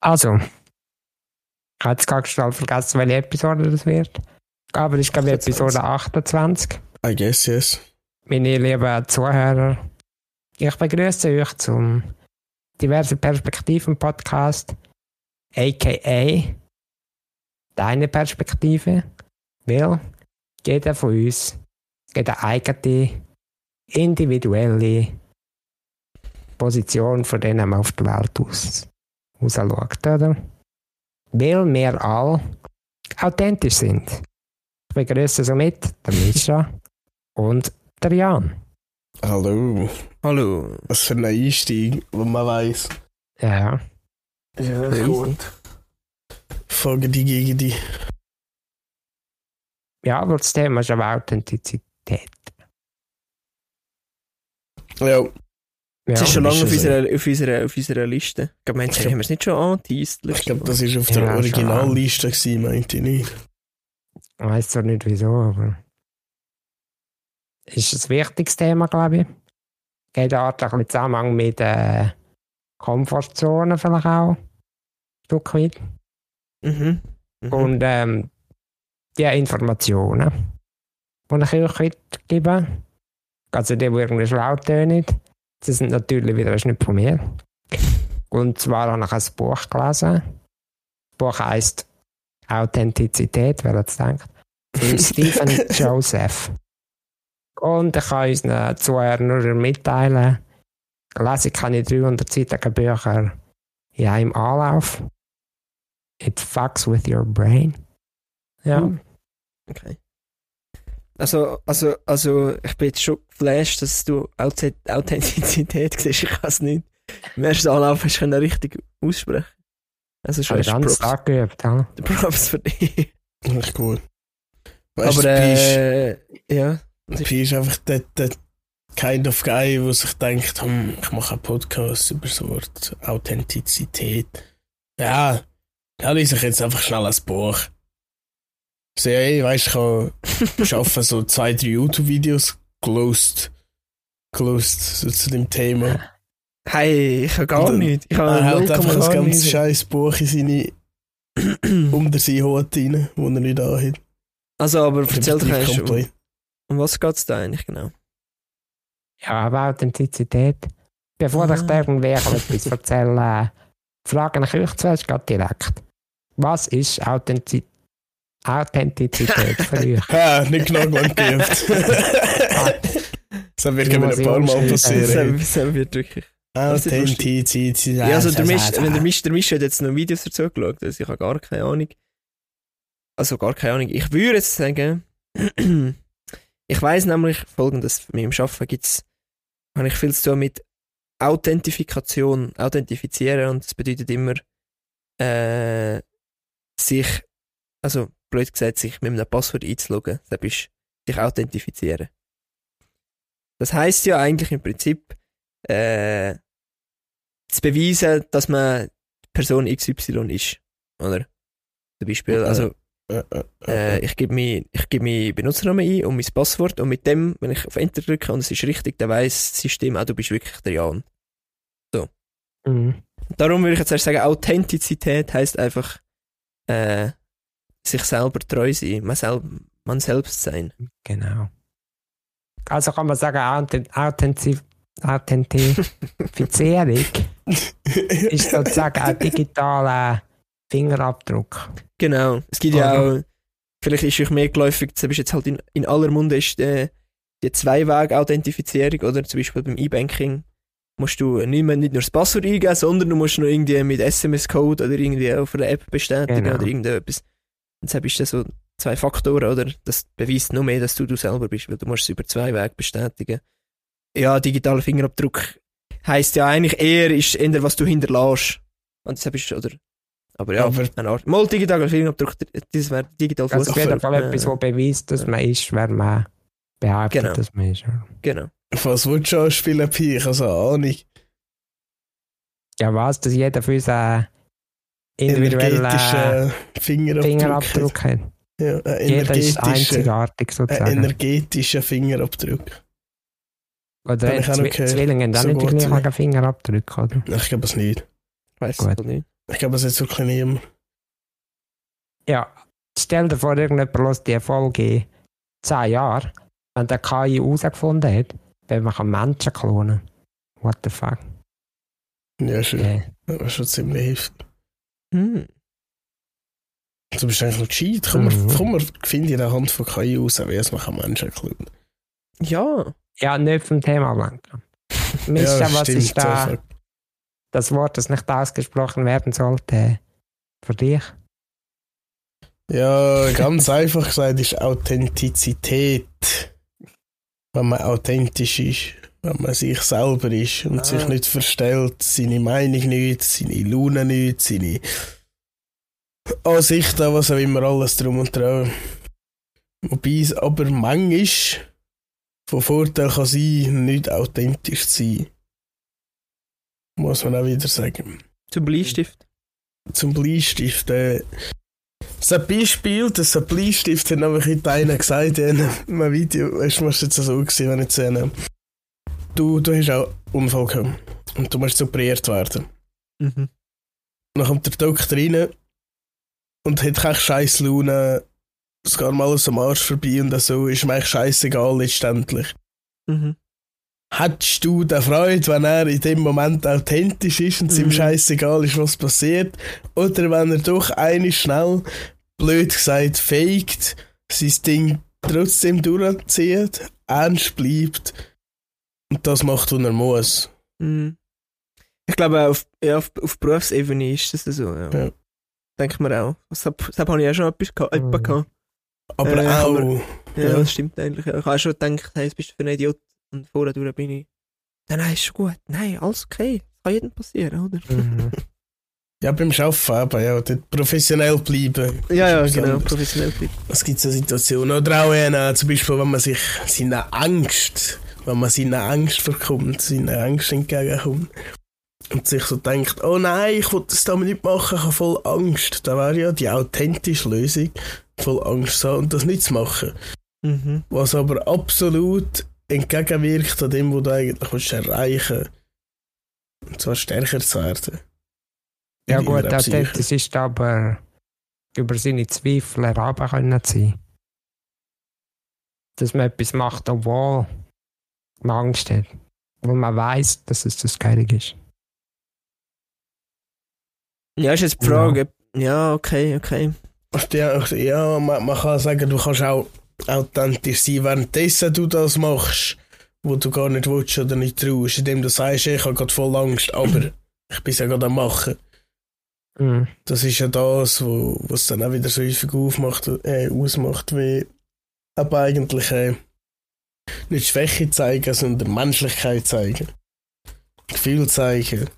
Also, ich habe jetzt gerade schnell vergessen, welche Episode das wird. Aber ist, glaube ich, Episode 28. I guess, yes. Meine lieben Zuhörer, ich begrüße euch zum diverse Perspektiven Podcast, aka deine Perspektive, weil jeder von uns geht eine eigene, individuelle Position von denen man auf die Welt aus, aus schaut, oder? Weil wir alle authentisch sind. Ich begrüße somit der Mischa und der Jan. Hallo. Hallo. Was für ein Einstieg, wo man weiß. Ja. Ja, gut. Folge die gegen die. Ja, aber das Thema ist aber Authentizität. Ja, Das ist schon lange ist auf unserer, auf, unserer, auf unserer Liste. Ich glaube, Ich haben wir es nicht schon angeteased? ich glaube, das war auf der Ja. Originalliste, gewesen, meinte ich nicht. ich weiß zwar nicht wieso, aber ist ein wichtiges Thema, glaube ich. Geht auch ein bisschen Zusammenhang mit äh, Komfortzonen vielleicht auch. Ein Stück weit. Mhm. Mhm. Und ähm, die Informationen, die ich euch heute gebe, also die, die irgendwie schlau tönen, die sind natürlich wieder das nicht von mir. Und zwar habe ich ein Buch gelesen. Das Buch heisst Authentizität, wer jetzt denkt. Von Stephen Joseph. Und ich kann unseren Zuhörern nur mitteilen, lese ich keine 300-seitigen Bücher in einem Anlauf. It fucks with your brain. Ja. Uh. Okay. Also, also, also, ich bin jetzt schon geflasht, dass du Authent Authentizität siehst. Ich kann es nicht. Im ersten Anlauf hast du können richtig aussprechen. Also Ich habe schon den Props, Tag geübt. Ja. Props für dich. Echt gut. Weißt Aber, du, Pi ist- äh, ja. Pi ist einfach der, der kind of guy, der sich denkt, hm, ich mache einen Podcast über das Wort Authentizität. Ja, da lese ich jetzt einfach schnell ein Buch. So, ey, weißt du, ich habe arbeite so zwei, drei YouTube-Videos closed, closed so zu dem Thema. Hey, ich habe gar Und- nicht. Ich Er habe hält einfach ein 0,0 ganz nicht. scheiß Buch in seine, unter seine Hut rein, wo er nicht anhat. Also, aber erzähl doch erst, um, um was geht es da eigentlich genau? ja, aber Authentizität. Bevor ich Ah. dir irgendwie etwas erzähle, frage ich euch zuerst direkt. Was ist Authentiz Authentizität für euch? Ha, nicht genug lang geübt. das wird muss ein paar Mal passieren. Das wird wirklich. Authentizität. Ja, also der Misch, wenn der Misch, der Misch hat jetzt noch Videos dazu geschaut, also ich habe gar keine Ahnung. Also gar keine Ahnung. Ich würde jetzt sagen, ich weiß nämlich folgendes, bei mir im Arbeiten gibt's, habe ich viel zu tun mit Authentifikation, authentifizieren und das bedeutet immer, äh, sich, also blöd gesagt, sich mit einem Passwort einzuloggen, das ist sich authentifizieren. Das heißt ja eigentlich im Prinzip, äh, zu beweisen, dass man Person XY ist. Oder? Zum Beispiel, also Äh, äh, äh, äh, ich gebe mein, ich gebe meinen Benutzernamen ein und mein Passwort und mit dem, wenn ich auf Enter drücke und es ist richtig, dann weiss das System auch, du bist wirklich der Jan. Mhm. Darum würde ich jetzt erst sagen, Authentizität heißt einfach äh, sich selber treu sein, man, selb, man selbst sein. Genau. Also kann man sagen, Authentifizierung ist sozusagen ein digitaler Fingerabdruck. Genau. Es gibt ja Oder? auch, vielleicht ist euch mehr geläufig, das ist jetzt halt in, in aller Munde ist äh, die Zwei-Weg-Authentifizierung, oder zum Beispiel beim E-Banking musst du nicht, mehr, nicht nur das Passwort eingeben, sondern du musst noch irgendwie mit SMS-Code oder irgendwie auf einer App bestätigen Genau. oder irgendetwas. Und deshalb ist das so zwei Faktoren, oder? Das beweist noch mehr, dass du du selber bist, weil du musst es über zwei Wege bestätigen. Ja, digitaler Fingerabdruck heisst ja eigentlich eher, ist eher, was du hinterlässt. Und deshalb ist, oder? Aber ja, Aber- eine Art. Mal digitaler Fingerabdruck, das wäre digital Also auf jeden Fall etwas, das beweist, dass man ist, wer man behauptet, Genau. dass man ist. ja. Genau. Was willst du anspielen, Pi? Ich habe so eine Ahnung. Ja, was, dass jeder für seinen individuellen Energetischer Fingerabdruck. Fingerabdruck hat. Ja, ein Jeder ist einzigartig ein sozusagen. energetischer Fingerabdruck. Oder noch Zwi gehört. Zwillinge haben auch So nicht die gut, gleichen Fingerabdrücke, oder? Ich glaube es nicht. Weiß Gut. es nicht. Ich glaube, es ist wirklich niemand. Ja, stell dir vor, irgendjemand lässt die Folge in 10 Jahren, wenn der KI herausgefunden hat, wenn man Menschen klonen kann. What the fuck? Ja, schon. Yeah. Das war schon ziemlich heftig. Hm. Du bist eigentlich noch cheat. Komm, mhm. Komm, finde in der Hand von KI raus, wie es man kann Menschen klauen. Ja. Ja, nicht vom Thema ablenken. Mischa, was stimmt, ist da so. das Wort, das nicht ausgesprochen werden sollte, für dich? Ja, ganz einfach gesagt ist Authentizität. Wenn man authentisch ist, wenn man sich selber ist und Ah. sich nicht verstellt, seine Meinung nicht, seine Laune nicht, seine Ansichten, was auch immer, alles drum und dran. Wobei es aber manchmal von Vorteil kann sein, nicht authentisch zu sein. Muss man auch wieder sagen Zum Bleistift. zum Bleistift. Äh, ein Beispiel, ein Bleistift hat nämlich einer gesagt in einem Video, du, musst jetzt so gesehen, wenn ich sehen. Du, du hast auch Unfall gehabt und du musst operiert werden. Mhm. Dann kommt der Doktor rein und hat keine scheiß Laune, es geht mal alles am Arsch vorbei und so, ist mir eigentlich scheißegal letztendlich. Mhm. Hättest du den Freude, wenn er in dem Moment authentisch ist und es ihm Mhm. scheißegal ist, was passiert? Oder wenn er doch eine schnell, blöd gesagt, faked, sein Ding trotzdem durchzieht, ernst bleibt und das macht, was er muss? Mhm. Ich glaube, auf, ja, auf, auf Berufsebene ist das so. Ja. Ja. Denke mir auch. Deshalb, deshalb habe ich auch schon etwas gehabt. Mhm. gehabt. Aber Äh, auch, aber- Ja, Ja. das stimmt eigentlich. Ich habe auch schon gedacht, hey, jetzt bist du für ein Idiot. Und vorher durch bin ich. Nein, nein, ist schon gut. Nein, alles okay. Das kann jedem passieren, oder? Mhm. ja, beim Arbeiten eben, ja, dort professionell bleiben. Ja, ja, genau. anderes. Professionell bleiben. Es gibt so Situationen. Oder auch zum Beispiel, wenn man sich seine Angst, wenn man seine Angst verkommt, seine Angst entgegenkommt und sich so denkt, oh nein, ich will das damit nicht machen, ich habe voll Angst. Da wäre ja die authentische Lösung, voll Angst zu haben und das nicht zu machen. Mhm. Was aber absolut entgegenwirkt an dem, was du eigentlich willst erreichen Und zwar stärker zu werden. Ja gut, authentisch ist aber über seine Zweifel können sein. Dass man etwas macht, obwohl man Angst hat. Wo man weiß, dass es das Geilige ist. Ja, ist jetzt die Frage. ob- Ja, okay, okay. Ja, ja man, man kann sagen, du kannst auch authentisch sein, währenddessen du das machst, wo du gar nicht willst oder nicht traust, indem du sagst, ich habe gerade voll Angst, aber ich bin es ja gerade am machen. Mhm. Das ist ja das, wo was dann auch wieder so häufig aufmacht, äh, ausmacht, wie aber eigentlich äh, nicht Schwäche zeigen, sondern Menschlichkeit zeigen. Gefühl zeigen.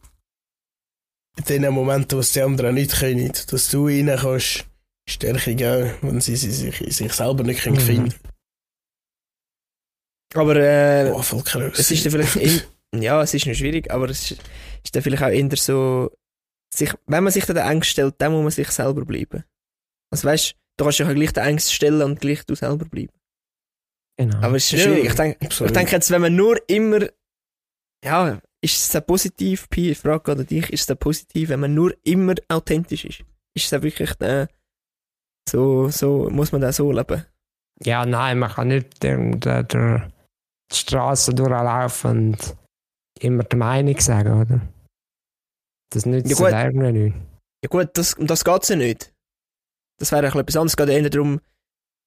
In den Momenten, wo es die anderen nicht können, dass du ihnen kannst Stärke geben, wenn sie, sie sich, sich selber nicht können Mhm. finden Aber äh, Oh, voll krass. es ist dann vielleicht. In, ja, es ist noch schwierig, aber es ist, ist dann vielleicht auch eher so. Sich, wenn man sich dann der Angst stellt, dann muss man sich selber bleiben. Also weißt du, kannst ja gleich den Angst stellen und gleich du selber bleiben. Genau. Aber es ist Ja, schwierig. Ich denke, ich denke jetzt, wenn man nur immer. Ja, ist es dann positiv, Pi, ich frage gerade dich, ist es dann positiv, wenn man nur immer authentisch ist? Ist es dann wirklich äh, so, so, muss man da so leben? ja, nein, man kann nicht durch die Straße durchlaufen und immer die Meinung sagen, oder? Das nützt Ja, gut. irgendwie nicht. Ja gut, das, um das geht es ja nicht. Das wäre ein bisschen etwas anderes. Es geht eher darum,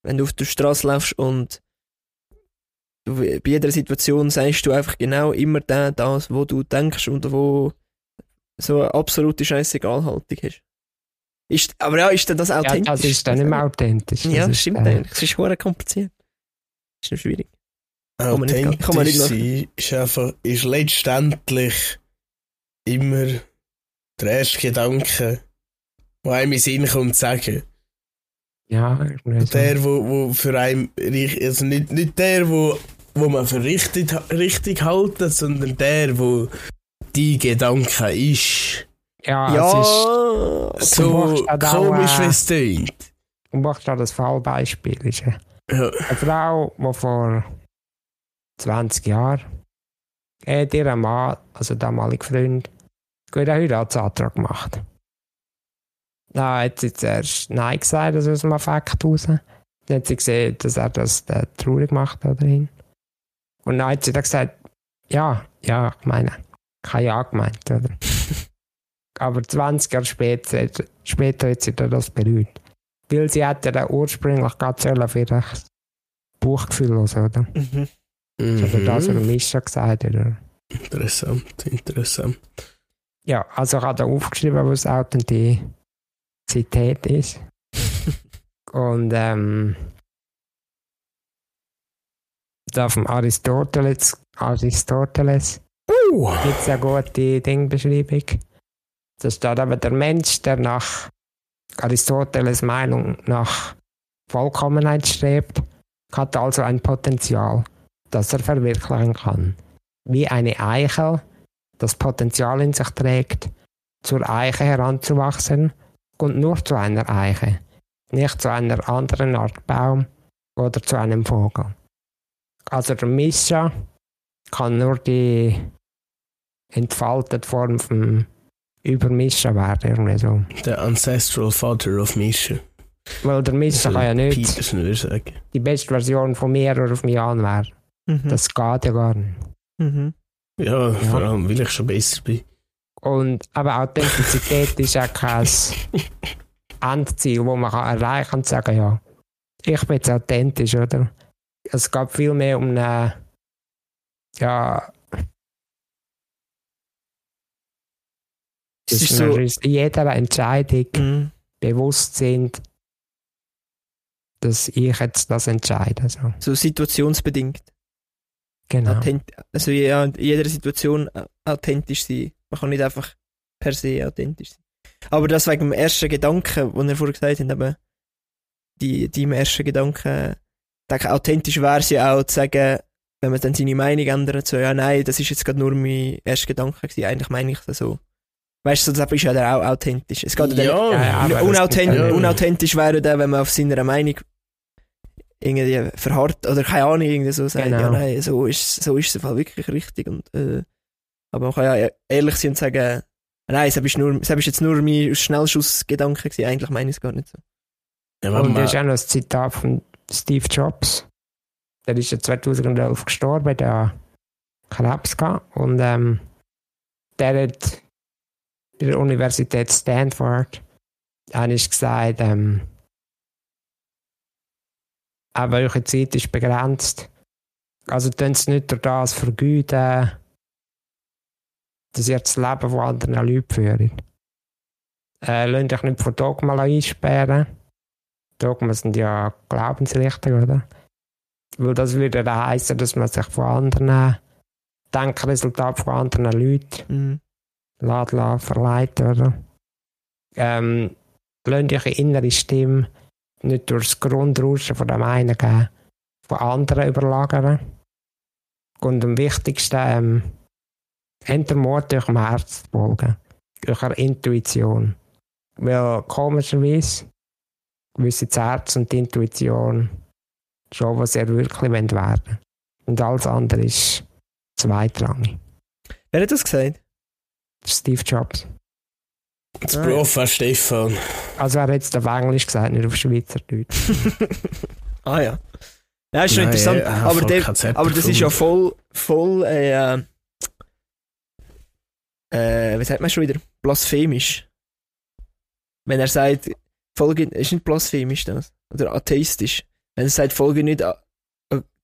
wenn du auf der Straße läufst und bei jeder Situation sagst du einfach genau immer da, das, wo du denkst und wo so eine absolute Scheißegalhaltung hast. Ist, aber ja, ist denn das Ja, authentisch? das ist dann nicht mehr authentisch. Ja, das ist, stimmt äh, eigentlich. Es ist hure kompliziert. ist noch schwierig. kann man nicht- kann man Authentisch nicht sein ist einfach, ist letztendlich immer der erste Gedanke, der einem in den Sinn kommt, zu sagen. Ja. Der, wo, wo für einen, also nicht, nicht der, wo, wo man für richtig, richtig halten, sondern der, wo die Gedanke ist. ja, ja, es ist, So auch, komisch, äh, wie es tönt. du machst da das Fallbeispiel. Ist eine Ja. eine Frau, die vor 20 Jahren hat ihr Mann, also damalig Freund, einen Heiratsantrag gemacht. Dann hat sie zuerst Nein gesagt, also aus dem Affekt raus. Dann hat sie gesehen, dass er das äh, traurig macht oder ihn. Und dann hat sie dann gesagt, ja, ja, ich meine, habe ja gemeint, oder? Aber 20 Jahre später, später hat sie dann das bereut. Weil sie hätte dann ursprünglich sollen für das Buchgefühl hören, oder? Mhm. Oder das, was Mhm. Mischa gesagt hat, oder? Interessant, interessant. Ja, also ich habe da aufgeschrieben, was Authentizität ist. Und ähm, da vom Aristoteles, Aristoteles Uh, gibt es eine gute Dingbeschreibung. Da steht aber der Mensch, der nach Aristoteles Meinung nach Vollkommenheit strebt, hat also ein Potenzial, das er verwirklichen kann. Wie eine Eichel das Potenzial in sich trägt, zur Eiche heranzuwachsen und nur zu einer Eiche, nicht zu einer anderen Art Baum oder zu einem Vogel. Also der Mischa kann nur die entfaltete Form vom Übermischen werden, irgendwie so. der Ancestral Father of Misha. Weil der Mischa kann ja nicht Peterson die beste Version von mir oder von mir an werden. Mhm. Das geht ja gar nicht. Mhm. Ja, vor allem, weil ich schon besser bin. Und aber Authentizität ist ja kein Endziel, wo man kann erreichen kann und sagen, ja, ich bin jetzt authentisch, oder? Es geht viel mehr um eine, ja, Es ist so. jeder Entscheidung Mhm. bewusst sind, dass ich jetzt das entscheide. So. So situationsbedingt. Genau. Authent also in jeder Situation au- authentisch sein. Man kann nicht einfach per se authentisch sein. Aber das wegen dem ersten Gedanken, den ihr vorher gesagt habt, eben, die, die im ersten Gedanken, denke, authentisch wäre es ja auch zu sagen, wenn man dann seine Meinung ändert, so, ja, nein, das ist jetzt gerade nur mein erster Gedanke gewesen, eigentlich meine ich das so. Weißt du, das ist ja dann auch authentisch. Es geht ja, Ja, Ja, ja, aber das Unauthent gibt ja- Unauthentisch wäre dann, wenn man auf seiner Meinung irgendwie verharrt oder keine Ahnung, irgendwie so sagt, Genau. ja nein, so ist, so ist es im Fall wirklich richtig. Und, äh, aber man kann ja ehrlich sein und sagen, nein, das ist, nur, das ist jetzt nur mein Schnellschussgedanke gewesen, eigentlich meine ich es gar nicht so. Ja, Und das ist auch noch ein Zitat von Steve Jobs. Der ist ja 2011 gestorben, der hat Krebs gehabt. Und ähm, der hat bei der Universität Stanford eigentlich gesagt, ähm, aber eure Zeit ist begrenzt. Also tun sie nicht durch das vergeuden, dass ihr das Leben von anderen Leuten führt. Äh, lasst euch nicht von Dogma einsperren. Dogma sind ja Glaubensrichtungen, oder? Weil das würde dann heißen, dass man sich von anderen Denkresultaten von anderen Leuten Mhm. lässt verleiten, oder? Ähm, lasst eure innere Stimme nicht durch das Grundrauschen von dem einen geben, von anderen überlagern. Und am wichtigsten, ähm, entmord eurem Herz zu folgen, eurer Intuition. Weil komischerweise wissen das Herz und die Intuition schon, was ihr wirklich werden Und alles andere ist zweitrangig. Wer hat das gesagt? Steve Jobs. Das Ah, Prof Stefan. Also er hat es auf Englisch gesagt, nicht auf Schweizerdeutsch. ah ja. Ja, ist schon Nein, interessant. er hat aber, der, aber das ist ja voll, voll, äh, äh, wie sagt man schon wieder? Blasphemisch. Wenn er sagt, folge, ist nicht blasphemisch das? Oder atheistisch. Wenn er sagt, folge nicht an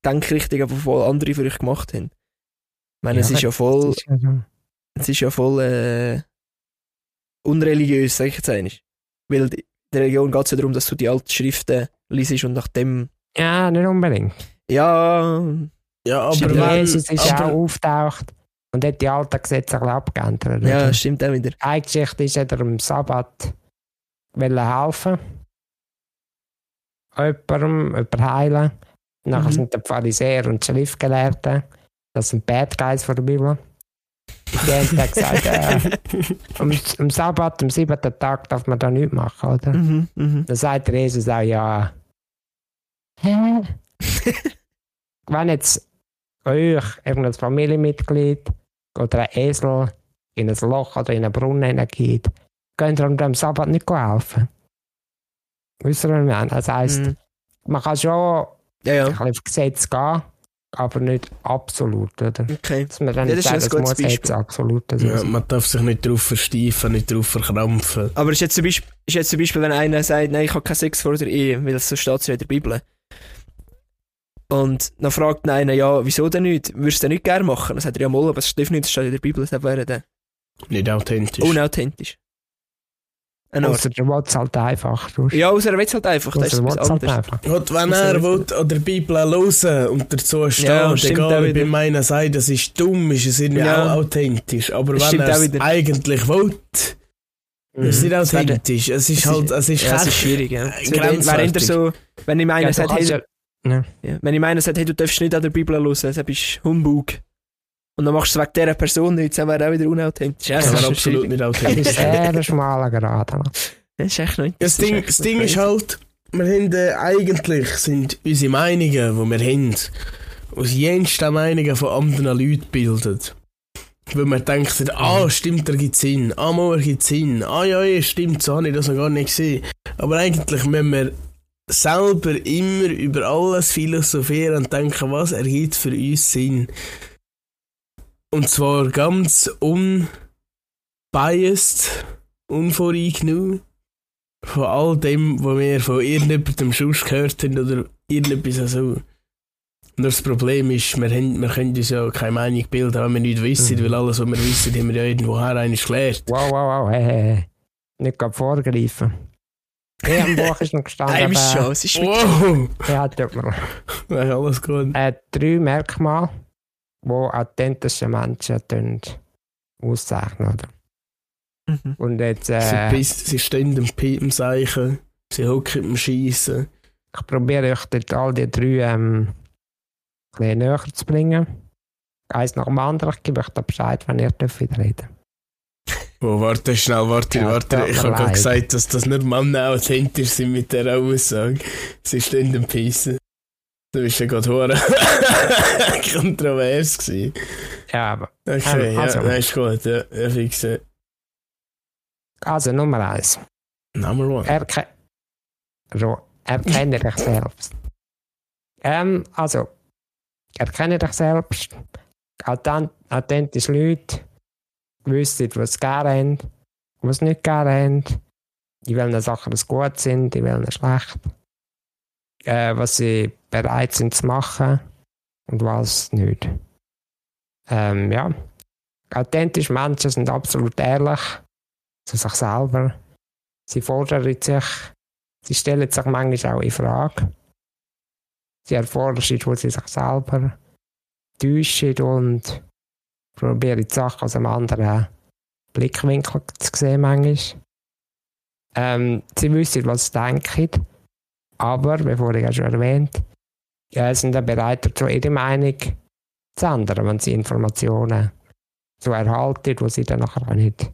Denkrichtungen, die voll andere für euch gemacht haben. Ich meine, Ja, es ist ja voll, ist ja es ist ja voll, äh, unreligiös, sag ich jetzt eigentlich. Weil die- in der Religion geht es ja darum, dass du die alten Schriften liest und nach dem, Ja, nicht unbedingt. ja, Ja, aber Aber wenn, Jesus ist aber, auch auftaucht und hat die alten Gesetze ein bisschen abgeändert. ja, oder? stimmt auch wieder. Eine Geschichte ist, hat er am Sabbat helfen. Jemandem, jemandem heilen. Nachher Mhm. sind die Pharisäer und die Schriftgelehrten, das sind Bad Guys von der Bibel. Die haben dann gesagt, äh, am, am Sabbat, am siebten Tag darf man da nichts machen, oder? Mhm, mhm. Dann sagt Jesus auch, ja. Hä? Wenn jetzt euch irgendein Familienmitglied oder ein Esel in ein Loch oder in einen Brunnen geht, könnt ihr am Sabbat nicht helfen. Wisst ihr, was ich meine? Das heisst, Mhm. man kann schon Ja, ja. ein bisschen auf Gesetz gehen, aber nicht absolut, oder? Okay. Dass man dann Ja, nicht das ist sagt, ein es gutes muss jetzt absolut so Ja, man darf sich nicht drauf versteifen, nicht drauf verkrampfen. Aber ist jetzt, zum Beispiel, ist jetzt zum Beispiel, wenn einer sagt, nein, ich habe keinen Sex vor der Ehe, weil so steht es ja in der Bibel. Und dann fragt einer, ja, wieso denn nicht? Würdest du denn nicht gerne machen? Dann sagt er, ja, mal, aber es stimmt nicht, das steht in der Bibel, das wäre dann Nicht authentisch. unauthentisch. Eine. Außer der will es halt einfach. du. Ja, außer er will es halt einfach, das ist der etwas will es halt einfach. Und wenn er er will, an der Bibel hören und dazu stehen, Ja, egal wie bei meiner sagt, das ist dumm, ist es irgendwie Ja. auch authentisch. Aber Das wenn er es eigentlich will, Mhm. ist es nicht authentisch. Es ist es halt, ist- es ist Ja, es ist schwierig, ja. Grenzwertig. eher so, wenn Ja, du sagt, hey, kannst ja, ja. Ja, wenn ich meine, sagt, hey, du darfst nicht an der Bibel hören, das bist Humbug. Und dann machst du es wegen dieser Person nicht, das wäre auch wieder unauthentisch. Ja, das das, wäre ist absolut nicht Das ist authentisch. sehr schmaler Grad. Das ist echt nicht. Das Ding, das Ding ist halt, wir haben äh, eigentlich sind unsere Meinungen, die wir haben, aus jensten Meinungen von anderen Leuten gebildet. Weil man denkt, ah, stimmt, da gibt Sinn, ah, mal, da gibt Sinn, ah, ja, ja, stimmt, so habe ich das noch gar nicht gesehen. Aber eigentlich müssen wir selber immer über alles philosophieren und denken, was ergibt für uns Sinn. Und zwar ganz unbiased, unvoreingenommen von all dem, was wir von irgendjemandem schon gehört haben oder irgendetwas so. Nur das Problem ist, wir, haben, wir können uns ja keine Meinung bilden, wenn wir nicht wissen, Mhm. weil alles, was wir wissen, haben wir ja irgendwoher eigentlich gelernt. Wow, wow, wow, hey, hey, hey. Nicht gerade vorgreifen. Ja, im Buch ist noch gestanden, Nein, schon, es ist. Wow! ja, tut mir leid. Alles gut. äh, drei Merkmale, die authentische Menschen auszeichnen. Oder? Mhm. Und jetzt, Sie, äh, biss- sie stehen im Piepen Seichen, sie hocken im Schießen. ich probiere euch dort all die drei ähm, ein bisschen näher zu bringen. Eins nach dem anderen, ich gebe euch da Bescheid, wenn ihr dürft wieder reden Oh, warte schnell, warte, Ja, warte. tut Ich habe gerade gesagt, dass das nicht Männer authentisch sind mit dieser Aussage. Sie stehen im Piepen. Du bist ja gerade hure kontrovers gewesen. Ja, aber Okay, also. ja, ist gut. Ja, ja fixe. also Nummer eins. Number one. Erke so, erkenne dich selbst. Ähm, also, erkenne dich selbst. Authent authentisch Leute wissen, was sie gerne haben, was sie nicht gerne haben, in welchen Sachen es gut sind, in welchen schlecht. Äh, was sie bereit sind zu machen und was nicht. Ähm, ja. Authentische Menschen sind absolut ehrlich zu sich selber. Sie fordern sich, sie stellen sich manchmal auch in Frage. Sie erforschen, wo sie sich selber täuschen und probieren die Sachen aus einem anderen Blickwinkel zu sehen manchmal. Ähm, sie wissen, was sie denken, aber, bevor ich ja schon erwähnt, ja, sind dann bereit dazu, ihre Meinung zu ändern, wenn sie Informationen so erhalten, die sie dann nachher auch nicht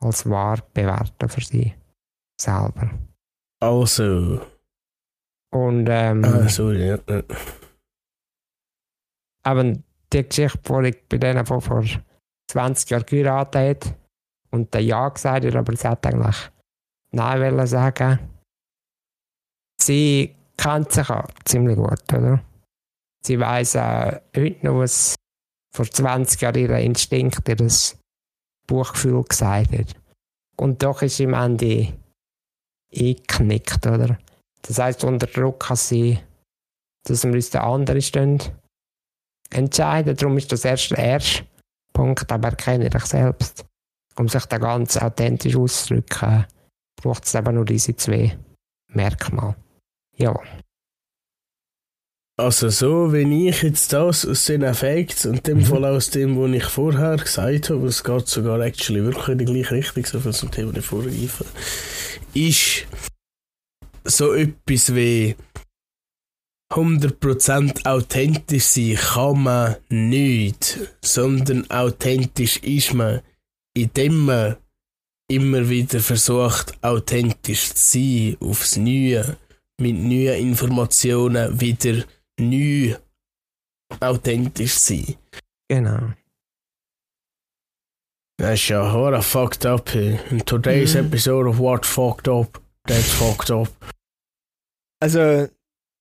als wahr bewerten für sie selber. Also. Und ähm, Ah, sorry, ja. ja. Die Geschichte, die ich bei denen von vor 20 Jahren geheiratet hat und der Ja gesagt hat, aber sie hat eigentlich Nein wollen sagen. Sie kennt sich auch ziemlich gut, oder? Sie weiss auch heute noch, was vor 20 Jahren ihr Instinkt, ihr Buchgefühl gesagt hat. Und doch ist im Ende eingeknickt, oder? Das heisst, unter Druck kann sie, dass wir uns den anderen stehen, entscheiden. Darum ist das erst der erste Punkt, aber erkenne dich selbst. Um sich da ganz authentisch auszudrücken, braucht es eben nur diese zwei Merkmale. Ja, Also so, wenn ich jetzt das aus den Effekts und dem Mhm. Fall aus dem, was ich vorher gesagt habe, es geht sogar actually wirklich in die gleiche Richtung, so viel zum Thema nicht vorgreifen, ist so etwas wie 100% authentisch sein kann man nicht, sondern authentisch ist man, indem man immer wieder versucht, authentisch zu sein, aufs Neue, mit neuen Informationen wieder neu authentisch sein. genau. Das ist ja horror fucked up. hey. In today's Mhm. episode of What Fucked Up, That's Fucked Up. Also,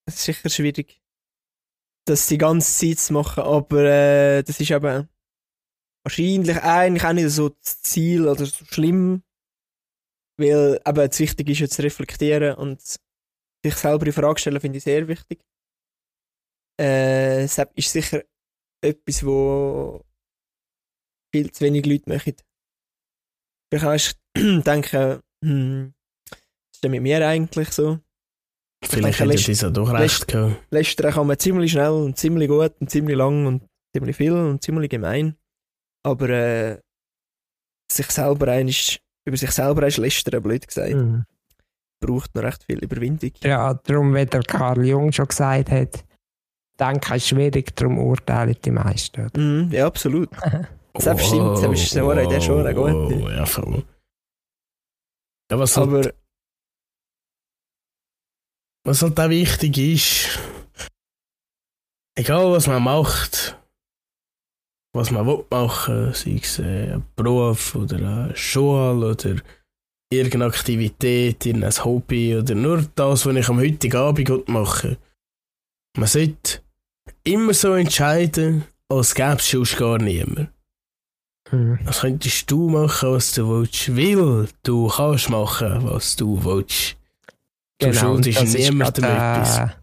es ist sicher schwierig, das die ganze Zeit zu machen, aber äh, das ist eben wahrscheinlich eigentlich auch nicht so das Ziel oder so schlimm, weil eben das Wichtige ist ja zu reflektieren und sich selber in Frage stellen, finde ich sehr wichtig. Äh, es ist sicher etwas, wo viel zu wenig Leute machen. Vielleicht kannst du denken, hm, was ist denn mit mir eigentlich so? Vielleicht hätte ich das doch recht gehabt. Lästern kann man ziemlich schnell und ziemlich gut und ziemlich lang und ziemlich viel und ziemlich gemein. Aber äh, sich selber einmal, über sich selber einmal lästern, blöd gesagt, Mhm. braucht noch recht viel Überwindung. Ja, darum, wie der Karl Jung schon gesagt hat, denken ist schwierig, darum urteilen die meisten. oder? Mhm, ja, absolut. Das stimmt, das ist so, der ist schon eine gute. Ja, voll. Ja, was halt, Aber was halt auch wichtig ist, egal was man macht, was man will machen, sei es äh, ein Beruf oder eine Schule oder irgendeine Aktivität, irgendein Hobby oder nur das, was ich am heutigen Abend machen will. Man sollte immer so entscheiden, als gäbe es sonst gar niemand. Mhm. Das könntest du machen, was du willst, weil du kannst machen, was du willst. Du Genau, und das ist gerade,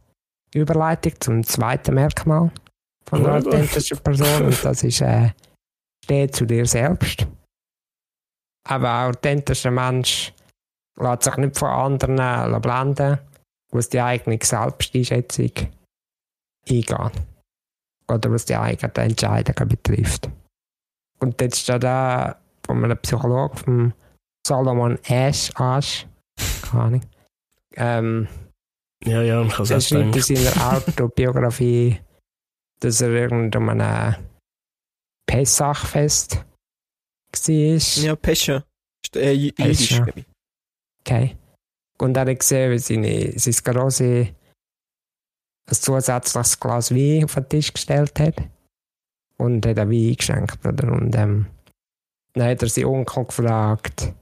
äh, Überleitung zum zweiten Merkmal von aber- authentischen Person und das ist äh, steh zu dir selbst. Aber ein authentischer Mensch lässt sich nicht von anderen äh, blenden, was die eigene Selbsteinschätzung eingeht. Oder was die eigenen Entscheidungen betrifft. Und jetzt steht da von einem Psychologen, von Solomon Ash, Ash, keine Ahnung, ähm, Ja, ja, ich kann er es auch schreibt in seiner Autobiografie, dass er irgendeinem Pessachfest war. ja, Pescha. Ist, Äh, Jü- Jüdisch. Okay. Und er hat gesehen, wie seine, sein Grossi ein zusätzliches Glas Wein auf den Tisch gestellt hat. Und hat einen Wein eingeschenkt. Oder? Und ähm, dann hat er seinen Onkel gefragt,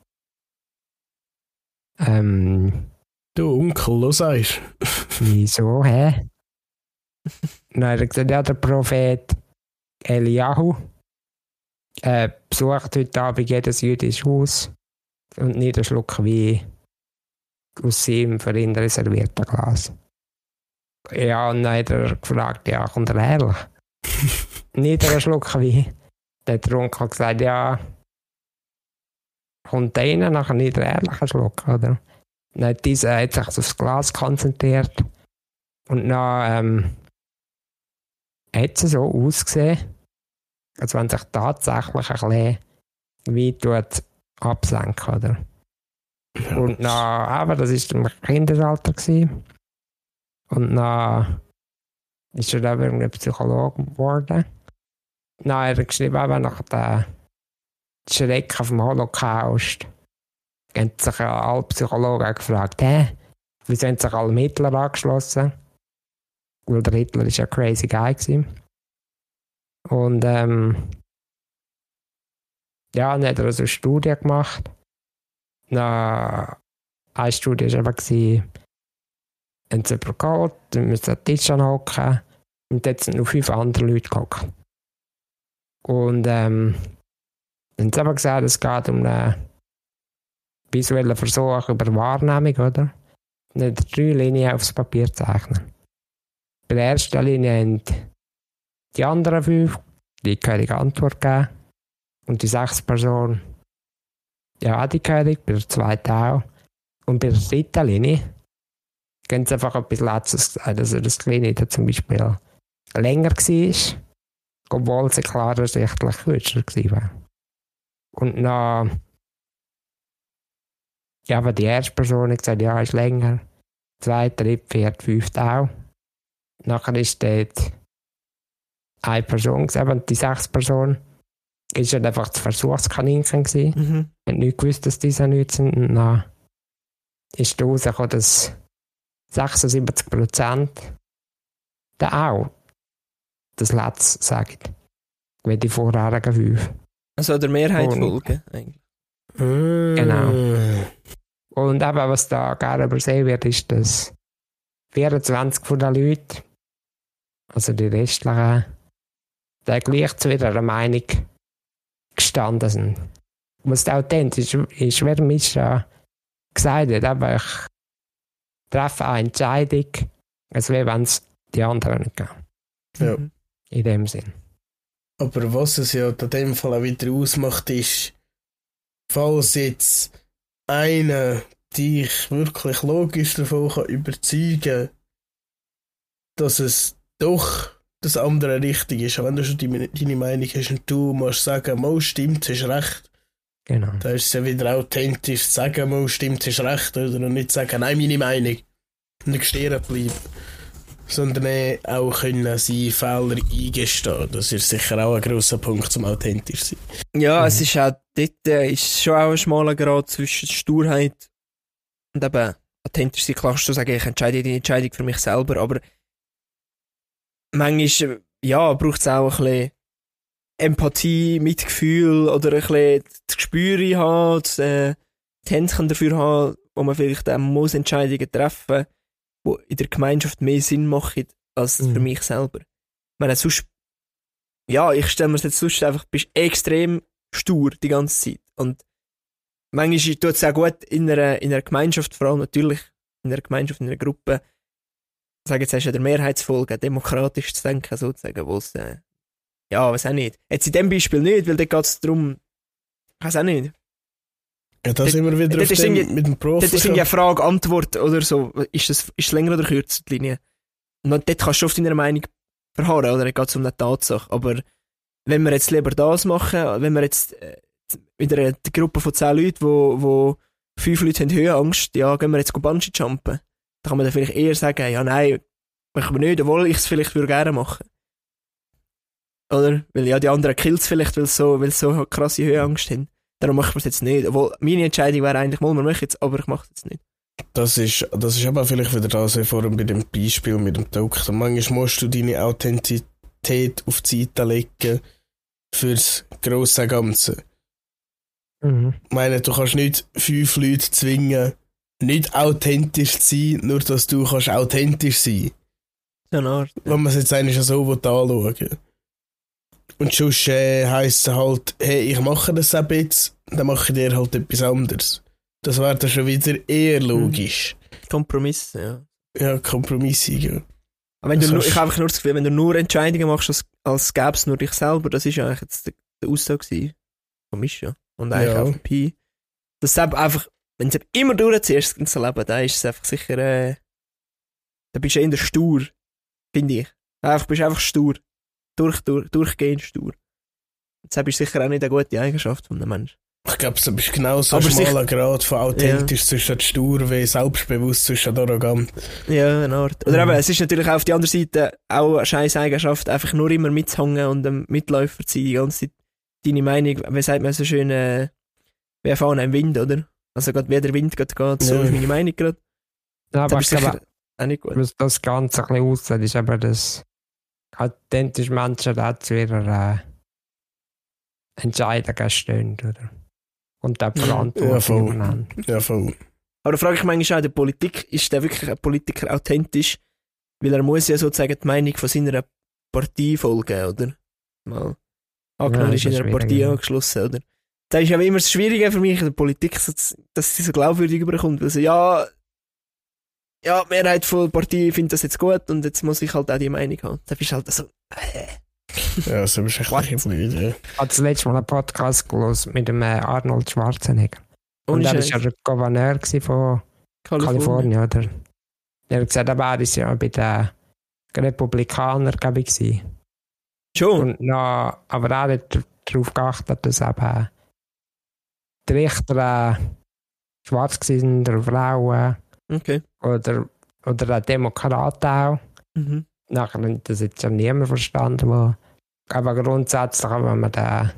ähm, Du Onkel, los sagst. Wieso, hä? Dann hat er gesagt, ja, der Prophet Eliyahu äh, besucht heute Abend jedes jüdische Haus und Schluck Wein aus seinem für ihn reservierten Glas. Ja, und dann hat er gefragt, ja, kommt er ehrlich? einen Schluck Wein. Dann hat der Onkel gesagt, ja, kommt einer nachher nicht einen ehrlichen Schluck, oder? Dann hat dieser hat sich aufs Glas konzentriert und dann ähm, hat es so ausgesehen, als wenn sich tatsächlich ein bisschen wie tut absenken, oder? Ja, Und dann, aber das war im Kindesalter. Gewesen. Und dann ist er dann irgendwie Psychologe geworden. Dann hat er geschrieben, eben nach dem Schrecken vom Holocaust, haben sich alle Psychologen gefragt, hä, wieso haben sich alle Hitler angeschlossen? Weil der Hitler ist ja crazy guy gewesen. Und ähm, ja, dann hat er so eine Studie gemacht. Na, eine Studie war eben, haben sie jemanden geholt, dann müssen sie an den Tisch anhocken und dort sind noch fünf andere Leute gehockt. Und ähm, dann haben sie eben gesagt, es geht um einen visuellen Versuch über Wahrnehmung, oder? Er drei Linien aufs Papier zeichnen. Bei der ersten Linie haben die anderen fünf die keine Antwort gegeben und die sechste Person ja, die König, bei der zweiten auch. Und bei der dritten Linie gehen sie einfach etwas Letztes gesagt, also dass die Linie dann zum Beispiel länger war, obwohl sie klar ersichtlich kürzer war. Und dann, ja, aber die erste Person hat gesagt, ja, ist länger. Zweite, dritte, vierte, fünfte auch. Nachher ist dort eine Person gewesen, und die sechste Person ist halt einfach das Versuchskaninchen gewesen Mhm. hat nicht gewusst, dass diese nichts sind. Und dann ist da rausgekommen, dass 76% dann auch das Letzte sagen, wie die vorherigen fünf. Also der Mehrheit Und- folgen, eigentlich. Genau. Und eben, was da gerne übersehen wird, ist, dass 24 von den Leuten, also die restlichen, der gleich zu ihrer Meinung gestanden sind. Was authentisch ist, wer Mischa gesagt hat, aber ich treffe eine Entscheidung, als wenn es die anderen nicht geben. Ja. Mhm. In dem Sinn. Aber was es ja in dem Fall auch wieder ausmacht, ist, falls jetzt einer dich wirklich logisch davon kann überzeugen dass es doch das andere richtig ist, auch wenn du schon deine, deine Meinung hast und du musst sagen, mal stimmt, hast recht, Genau. dann ist es ja wieder authentisch zu sagen, mal stimmt, hast recht, oder und nicht sagen, nein, meine Meinung, und nicht stehen bleiben. Sondern auch können sie Fehler eingestehen. Das ist sicher auch ein grosser Punkt zum authentisch sein. Ja, Mhm. es ist auch, dort äh, ist schon auch ein schmaler Grad zwischen Sturheit und eben authentisch sein. Klar kannst du sagen, ich entscheide die Entscheidung für mich selber, aber manchmal, äh, ja, braucht es auch ein bisschen Empathie, Mitgefühl oder ein bisschen das Gespür haben, das, äh, die Händchen dafür haben, wo man vielleicht auch muss Entscheidungen treffen die in der Gemeinschaft mehr Sinn machen als für Mhm. mich selber. Ich meine, sonst, ja, ich stelle mir das jetzt sonst einfach, bist extrem stur die ganze Zeit. Und manchmal tut es auch gut in einer, in einer Gemeinschaft, vor allem natürlich in einer Gemeinschaft, in einer Gruppe, sagen jetzt hast du der Mehrheitsfolge, demokratisch zu denken, sozusagen, wo es, äh, ja, weiß auch nicht. Jetzt in dem Beispiel nicht, weil da geht es darum, ich weiß auch nicht. Ja, da sind wir wieder auf dem, irgendwie- mit dem Profi. Das ist irgendwie eine Frage, Antwort oder so. Ist es ist es länger oder kürzer, die Linie? Und dort kannst du auf deiner Meinung verharren, oder? Dann geht es um eine Tatsache. Aber wenn wir jetzt lieber das machen, wenn wir jetzt äh, mit einer Gruppe von 10 Leuten, wo, wo fünf Leute haben Höhenangst, ja, gehen wir jetzt Bungee jumpen. Dann kann man dann vielleicht eher sagen, ja, nein, machen wir nicht, obwohl ich es vielleicht würde gerne machen. Oder? Weil ja, die anderen killen es vielleicht, weil sie so, weil so krasse Höhenangst haben. Darum machen wir es jetzt nicht. Obwohl, meine Entscheidung wäre eigentlich, mal, wir machen es, aber ich mache es jetzt nicht. Das ist, das ist aber vielleicht wieder das, wie vorhin bei dem Beispiel mit dem Doktor. Manchmal musst du deine Authentizität auf die Seite legen fürs grosse Ganze. Mhm. Ich meine, du kannst nicht fünf Leute zwingen, nicht authentisch zu sein, nur dass du kannst authentisch sein So eine Art. wenn man es jetzt eigentlich so will anschauen Und sonst äh, heisst es halt, hey, ich mache das ab jetzt, dann mache ich dir halt etwas anderes. Das wäre dann schon wieder eher logisch. Kompromiss, ja. Ja, kompromissig. Aber wenn du Das nur, ich habe einfach nur das Gefühl, wenn du nur Entscheidungen machst, als, als gäbe es nur dich selber, das ist ja eigentlich jetzt der, der Aussage gewesen von Mischa. Und eigentlich Ja. auch von Pi. Das ist eben einfach, wenn du es immer durchziehst, das ganze Leben, dann ist es einfach sicher, äh, dann bist du eher stur, finde ich. Einfach, bist einfach stur. Durch, durch, durchgehend stur. Das ist sicher auch nicht eine gute Eigenschaft von einem Menschen. Ich glaube, du bist genau so Aber schmaler Grad von authentisch zwischen stur wie selbstbewusst zwischen arrogant. Ja, eine Art. Oder Mhm. eben, es ist natürlich auch auf die andere Seite auch eine scheiß Eigenschaft, einfach nur immer mitzuhängen und ein Mitläufer zu sein, die ganze Zeit deine Meinung, wie sagt man so schön, äh, wie fahren im Wind, oder? Also gerade wie der Wind gerade geht, so Ja. ist meine Meinung gerade. Ja, Das aber ist ich glaube, auch nicht gut. was das Ganze ein bisschen aussieht, ist eben, dass authentische Menschen auch zu ihrer äh, Entscheidungen stehen, oder? Und Ja, Verantwortung voll. übernehmen. Ja, voll. Aber da frage ich manchmal auch, der Politik, ist der wirklich ein Politiker authentisch? Weil er muss ja sozusagen die Meinung von seiner Partei folgen, oder? Mal. Angenommen, Ja, ist in einer Partei ja. angeschlossen, oder? Das ist aber immer das Schwierige für mich in der Politik, dass sie so glaubwürdig überkommt. Also, ja, ja, die Mehrheit von der Partei findet das jetzt gut und jetzt muss ich halt auch die Meinung haben. Das ist halt so, äh, Ja, so bist du echt ein ja. Ich habe das letzte Mal einen Podcast gelesen mit dem äh, Arnold Schwarzenegger. Und ohne er war ja der Gouverneur gewesen von Kalifornien, oder? Er hat gesagt, aber er ist ja bei den Republikanern, glaube ich, gewesen. Schon? Und noch, aber er hat darauf geachtet, dass eben die Richter äh, schwarz sind oder Frauen Okay. oder, oder auch Demokraten auch. Mhm. Nachher hat das jetzt ja niemand verstanden. Wo, aber grundsätzlich, wenn man da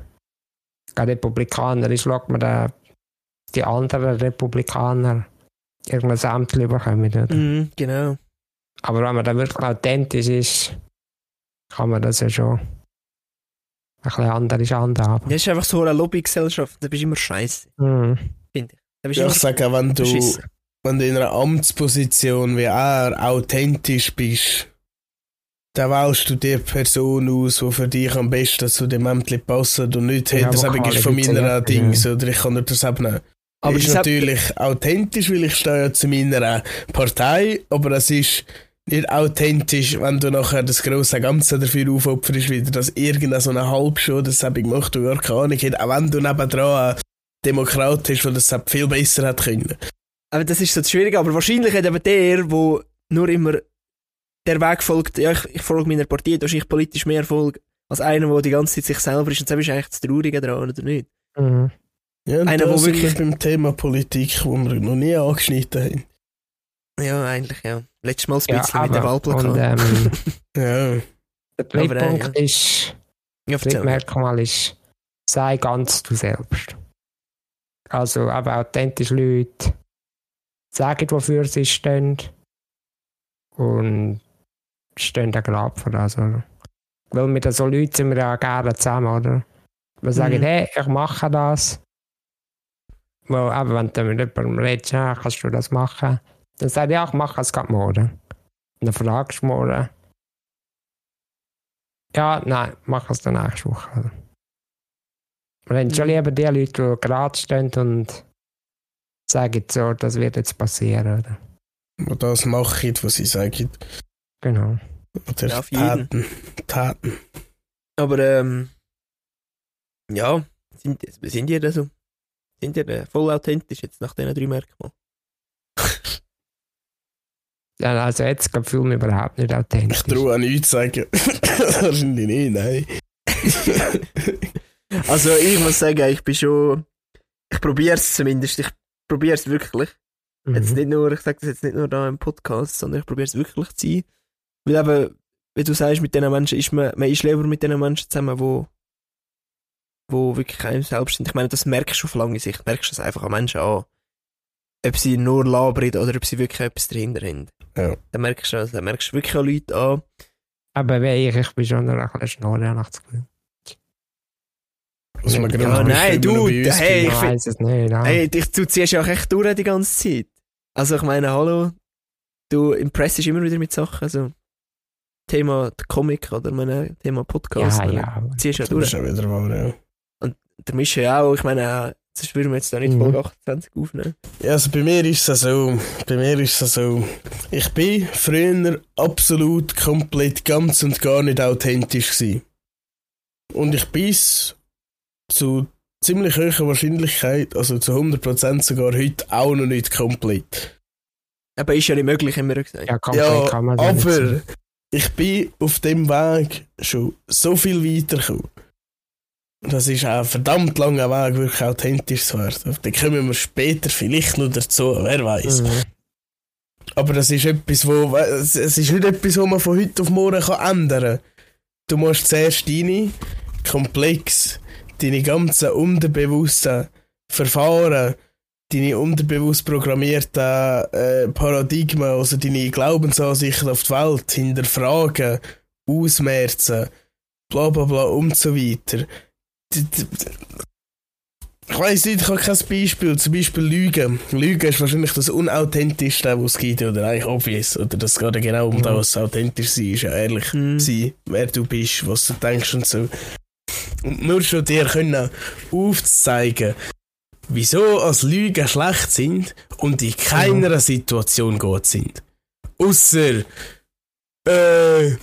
kein Republikaner ist, schaut man da die anderen Republikaner irgendein Amt bekommen. Oder? Mhm, genau. Aber wenn man da wirklich authentisch ist, kann man das ja schon. bisschen andere Handhaben. Das ist einfach so eine Lobbygesellschaft, da bist du immer scheiße, Mhm. finde ich. Da bist Ja, immer ich sage auch, wenn du, beschissen. Wenn du in einer Amtsposition wie er authentisch bist, dann wählst du die Person aus, die für dich am besten zu dem Amt passt und nicht, hey, Ja, das habe ich ist von meiner Dings, oder ich kann nur das abnehmen. Aber ist natürlich authentisch, weil ich stehe ja zu meiner Partei, aber es ist nicht authentisch, wenn du nachher das grosse Ganze dafür aufopferst, wieder, dass irgendeine so eine Halbshow, das habe ich gemacht, du gar keine Ahnung hat, auch wenn du nebendran Demokrat hast, der das viel besser hat können. Aber das ist so das Schwierige, aber wahrscheinlich hat eben der, wo nur immer der Weg folgt, ja, ich, ich folge meiner Partei, da ist ich politisch mehr Erfolg, als einer, der die ganze Zeit sich selber ist. Und das ist eigentlich das Traurige daran, oder nicht? Mhm. Ja, und Einer, wo wirklich- wir beim Thema Politik, wo wir noch nie angeschnitten haben. Ja, eigentlich, ja. Letztes Mal ein Ja, bisschen mit dem Wahlplakat. und ähm, Ja, der dritte Aber, äh, Punkt ist, ja, das dritte erzähl. Merkmal ist, sei ganz du selbst. Also aber authentisch Leute sagen, wofür sie stehen und stehen auch gerade für. Oder? Weil mit so Leuten sind wir ja gerne zusammen, oder? Wir sagen, Mhm. hey, ich mache das. Weil aber wenn du mit jemandem redest, ja, kannst du das machen? Dann sagt er, ja, ich mache es gerade morgen. Und dann fragst du morgen. Ja, nein, mach es dann nächste Woche. Wir haben schon Mhm. lieber die Leute, die gerade stehen und sagen so, das wird jetzt passieren. Oder? und das machen, was sie sagen. Genau. Oder Ja, auf jeden. Taten. Taten. Aber, ähm, ja, sind, sind ihr da so? Sind ihr äh, voll authentisch jetzt nach diesen drei Merkmalen? Ja, also jetzt glaube ich fühle mich überhaupt nicht Ich authentisch. traue an nichts sagen. Wahrscheinlich nicht, nein. Also ich muss sagen, ich bin schon, ich probiere es zumindest, ich probiere es wirklich. Jetzt Mhm. nicht nur, ich sage das jetzt nicht nur da im Podcast, sondern ich probiere es wirklich zu sein. Weil eben, wie du sagst, mit diesen Menschen ist man, man ist lieber mit diesen Menschen zusammen, wo, wo wirklich einem selbst sind. Ich meine, das merkst du auf lange Sicht, merkst du das einfach an Menschen an. Ob sie nur labern oder ob sie wirklich etwas dahinter haben. Ja. Dann merkst du, das, dann merkst du wirklich an Leute an. Aber wie ich, ich bin schon ein bisschen schnorren nach das Gefühl. Was man Ja, nein, du, hey, Ich weiß es nicht. Ja. Hey, dich, du ziehst ja auch echt durch die ganze Zeit. Also ich meine, hallo, du impressest immer wieder mit Sachen, also Thema Comic oder meine, Thema Podcast. ja, meine, ja. Ziehst ja Das ist durch. wieder wahr, ja. Der Mischa ja auch, ich meine, sonst würden wir jetzt da nicht Mhm. Folge 28 aufnehmen. Ja, also bei mir ist es so, bei mir ist es so, ich bin früher absolut komplett ganz und gar nicht authentisch gewesen. Und ich bis zu ziemlich hoher Wahrscheinlichkeit, also zu 100% sogar heute auch noch nicht komplett. Aber ist ja nicht möglich, haben wir ja gesagt. Ja, komplett Ja, kann man das nicht aber sagen. ich bin auf dem Weg schon so viel weitergekommen. Das ist auch ein verdammt langer Weg, wirklich authentisch zu werden. Da kommen wir später vielleicht noch dazu, wer weiß. Mhm. Aber das ist etwas, wo, es ist nicht etwas, wo man von heute auf morgen kann ändern kann. Du musst zuerst deine Komplex, deine ganzen unterbewussten Verfahren, deine unterbewusst programmierten äh, Paradigmen, also deine Glaubensansichten auf die Welt hinterfragen, ausmerzen, bla bla bla und so weiter. Ich weiss nicht, ich habe kein Beispiel. Zum Beispiel Lügen. Lügen ist wahrscheinlich das unauthentischste, was es gibt, oder eigentlich obvious. Oder das geht genau um Mhm. das, was authentisch sein ist, ja ehrlich Mhm. sein, wer du bist, was du denkst und so. Und nur schon dir können aufzeigen, wieso als Lügen schlecht sind und in keiner Situation gut sind. Ausser, äh,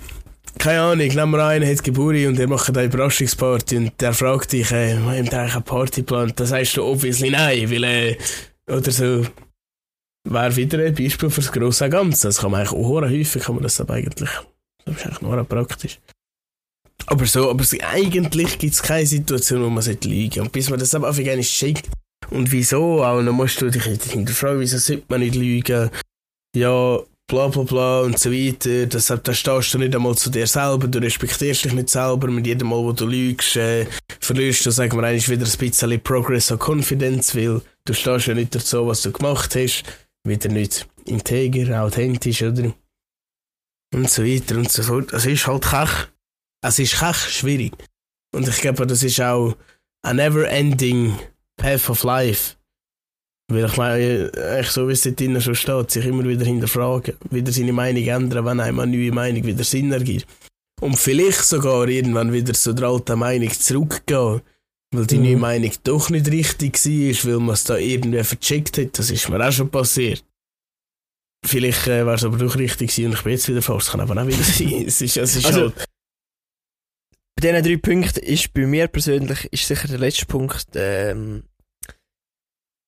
keine Ahnung, nehmen wir einen, hat Geburt und der macht eine Überraschungsparty und der fragt dich, äh, wir haben eigentlich eine Party geplant. Da sagst du obviously nein, weil, äh, oder so. Wäre wieder ein Beispiel für das grosse Ganze. Das kann man eigentlich auch häufig, kann man das aber eigentlich, das ist eigentlich nur praktisch. Aber so, aber so, eigentlich gibt es keine Situation, wo man sollte lügen Und bis man das aber auf einmal schickt. Und wieso auch, dann musst du dich hinterfragen, wieso sollte man nicht lügen? Ja, bla bla bla und so weiter. Deshalb da stehst du nicht einmal zu dir selber, du respektierst dich nicht selber. Mit jedem Mal, wo du lügst, äh, verlierst du, sagen wir, eigentlich wieder ein bisschen Progress und Confidence, weil du stehst ja nicht dazu, was du gemacht hast. Wieder nicht integer, authentisch, oder? Und so weiter und so fort. Es ist halt kech. Es ist kech schwierig. Und ich glaube, das ist auch a never-ending path of life. Weil ich meine, so wie es dort drinnen schon steht, sich immer wieder hinterfragen, wieder seine Meinung ändern, wenn einem eine neue Meinung wieder Sinn ergibt. Und vielleicht sogar irgendwann wieder zu der alten Meinung zurückgehen, weil die Mhm. neue Meinung doch nicht richtig war, weil man es da irgendwie vercheckt hat. Das ist mir auch schon passiert. Vielleicht äh, wäre es aber doch richtig gewesen und ich bin jetzt wieder falsch. Kann aber auch wieder sein. Es ist, es ist Also- halt, Bei diesen drei Punkten ist bei mir persönlich ist sicher der letzte Punkt, ähm,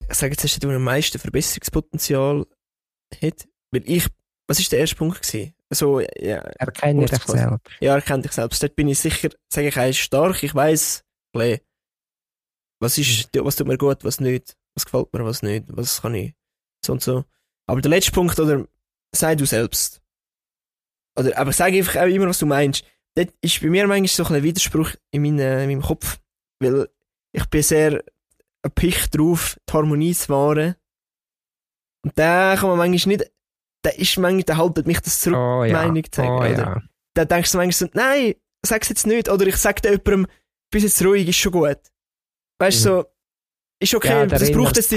ich sage jetzt, hast du am meisten Verbesserungspotenzial hat. Weil ich, was ist der erste Punkt gewesen? Also, ja, Erkenne dich selbst. ja, erkenn dich selbst. Dort bin ich sicher, sage ich, eins stark. Ich weiss, was ist, was tut mir gut, was nicht, was gefällt mir, was nicht, was kann ich, so und so. Aber der letzte Punkt, oder, sei du selbst. Oder, aber sag einfach auch immer, was du meinst. Dort ist bei mir manchmal so ein Widerspruch in, meine, in meinem Kopf. Weil ich bin sehr erpicht drauf, die Harmonie zu wahren. Und da kann man manchmal nicht, da ist manchmal, da haltet mich das zurück, Oh ja. Meinung zu sagen, oh, oder? ja. dann denkst du manchmal so, nein, sag's jetzt nicht. Oder ich sag dir jemandem, bist jetzt ruhig, ist schon gut. Weißt du, Mhm. so, ist okay, ja, das braucht jetzt die,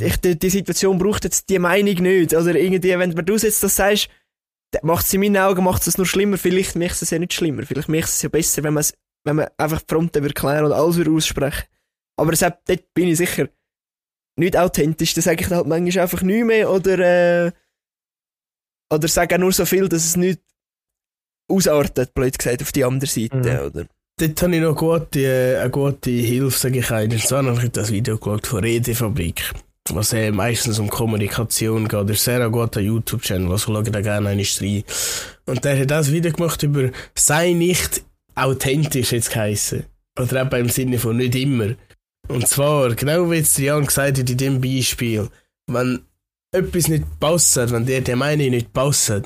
ich, die, die Situation braucht jetzt die Meinung nicht. Oder irgendwie, wenn du jetzt das sagst, macht es in meinen Augen macht's es nur schlimmer. Vielleicht macht es ja nicht schlimmer. Vielleicht macht es ja besser, wenn, wenn man einfach die Fronten würde klären oder alles würde aussprechen. Aber es hat- dort bin ich sicher nicht authentisch. Da sage ich halt manchmal einfach nichts mehr oder, äh, oder sage auch nur so viel, dass es nicht ausartet, blöd gesagt, auf die andere Seite. Mhm. Oder? dort habe ich noch gute, äh, eine gute Hilfe, sage ich eigentlich. Und zwar habe ich das Video geschaut von Redefabrik. Was äh, meistens um Kommunikation geht. Ist sehr guter YouTube-Channel, also schaue da gerne eine rein. Und der hat das Video gemacht über sei nicht authentisch, jetzt geheissen. Oder eben im Sinne von nicht immer. Und zwar, genau wie jetzt Jan gesagt hat in dem Beispiel, wenn etwas nicht passt, wenn dir die Meinung nicht passt,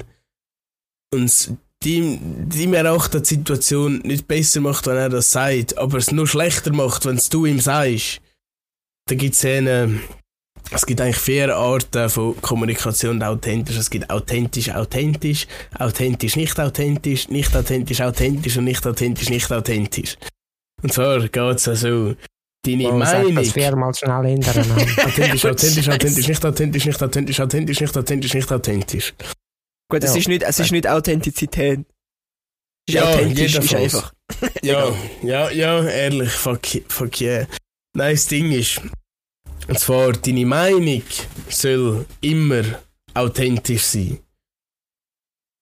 und die, die mir die Situation nicht besser macht, wenn er das sagt, aber es nur schlechter macht, wenn es du ihm sagst, da gibt es eine, es gibt eigentlich vier Arten von Kommunikation authentisch. Es gibt authentisch, authentisch, authentisch, nicht authentisch, nicht authentisch, authentisch und nicht authentisch, nicht authentisch. Und zwar geht es also, deine Oh, sag Meinung. das viermal schnell hintereinander. Authentisch, authentisch, authentisch, nicht authentisch, nicht authentisch, authentisch, nicht authentisch, nicht authentisch. Gut, es, Ja. ist nicht, es ist nicht Authentizität. Es ist Ja, authentisch, ist einfach. Ja, ja, ja, ehrlich, fuck, fuck yeah. Nein, das Ding ist, und zwar, deine Meinung soll immer authentisch sein.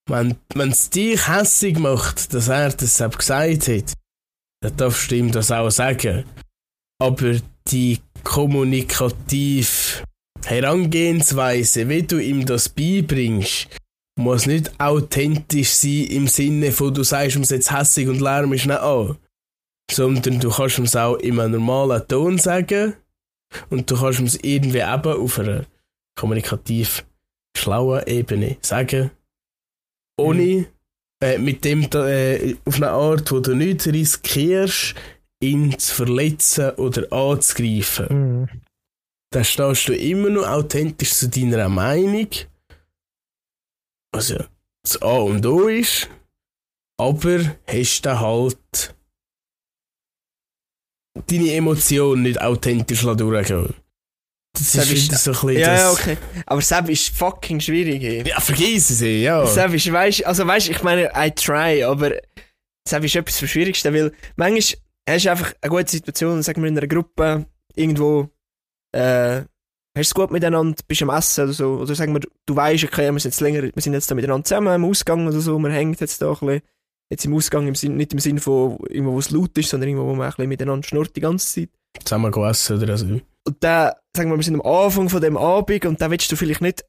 Wenn es dich hässig macht, dass er das gesagt hat, dann darfst du ihm das auch sagen. Aber die kommunikativ Herangehensweise, wie du ihm das beibringst, muss nicht authentisch sein im Sinne von, du sagst ihm jetzt hässig und Lärm ist nicht an. Sondern du kannst ihm es auch in einem normalen Ton sagen und du kannst es irgendwie eben auf einer kommunikativ schlauen Ebene sagen. Ohne äh, mit dem da, äh, auf eine Art, wo du nicht riskierst, ihn zu verletzen oder anzugreifen Mhm. dann stehst du immer noch authentisch zu deiner Meinung. Also, das A und O ist, aber hast dann halt deine Emotionen nicht authentisch durchgehen. Das Das ist ist- so ein bisschen Ja, ja, okay. Aber Sepp ist fucking schwierig. Ey. Ja, vergiss es, ey, ja. Sepp ist, weißt, also weißt, ich meine, I try, aber Sepp ist etwas vom Schwierigsten, weil manchmal hast du einfach eine gute Situation, sagen wir in einer Gruppe, irgendwo, äh, hast du es gut miteinander, bist am Essen oder so, oder sagen wir, du weißt, okay, wir sind jetzt länger, wir sind jetzt da miteinander zusammen im Ausgang oder so, wir hängen jetzt da ein bisschen, jetzt im Ausgang, im Sinn, nicht im Sinne von irgendwo, wo es laut ist, sondern irgendwo, wo man ein bisschen miteinander schnurrt die ganze Zeit. Zusammen essen oder so. Und dann, sagen wir, wir sind am Anfang von dem Abend und dann willst du vielleicht nicht,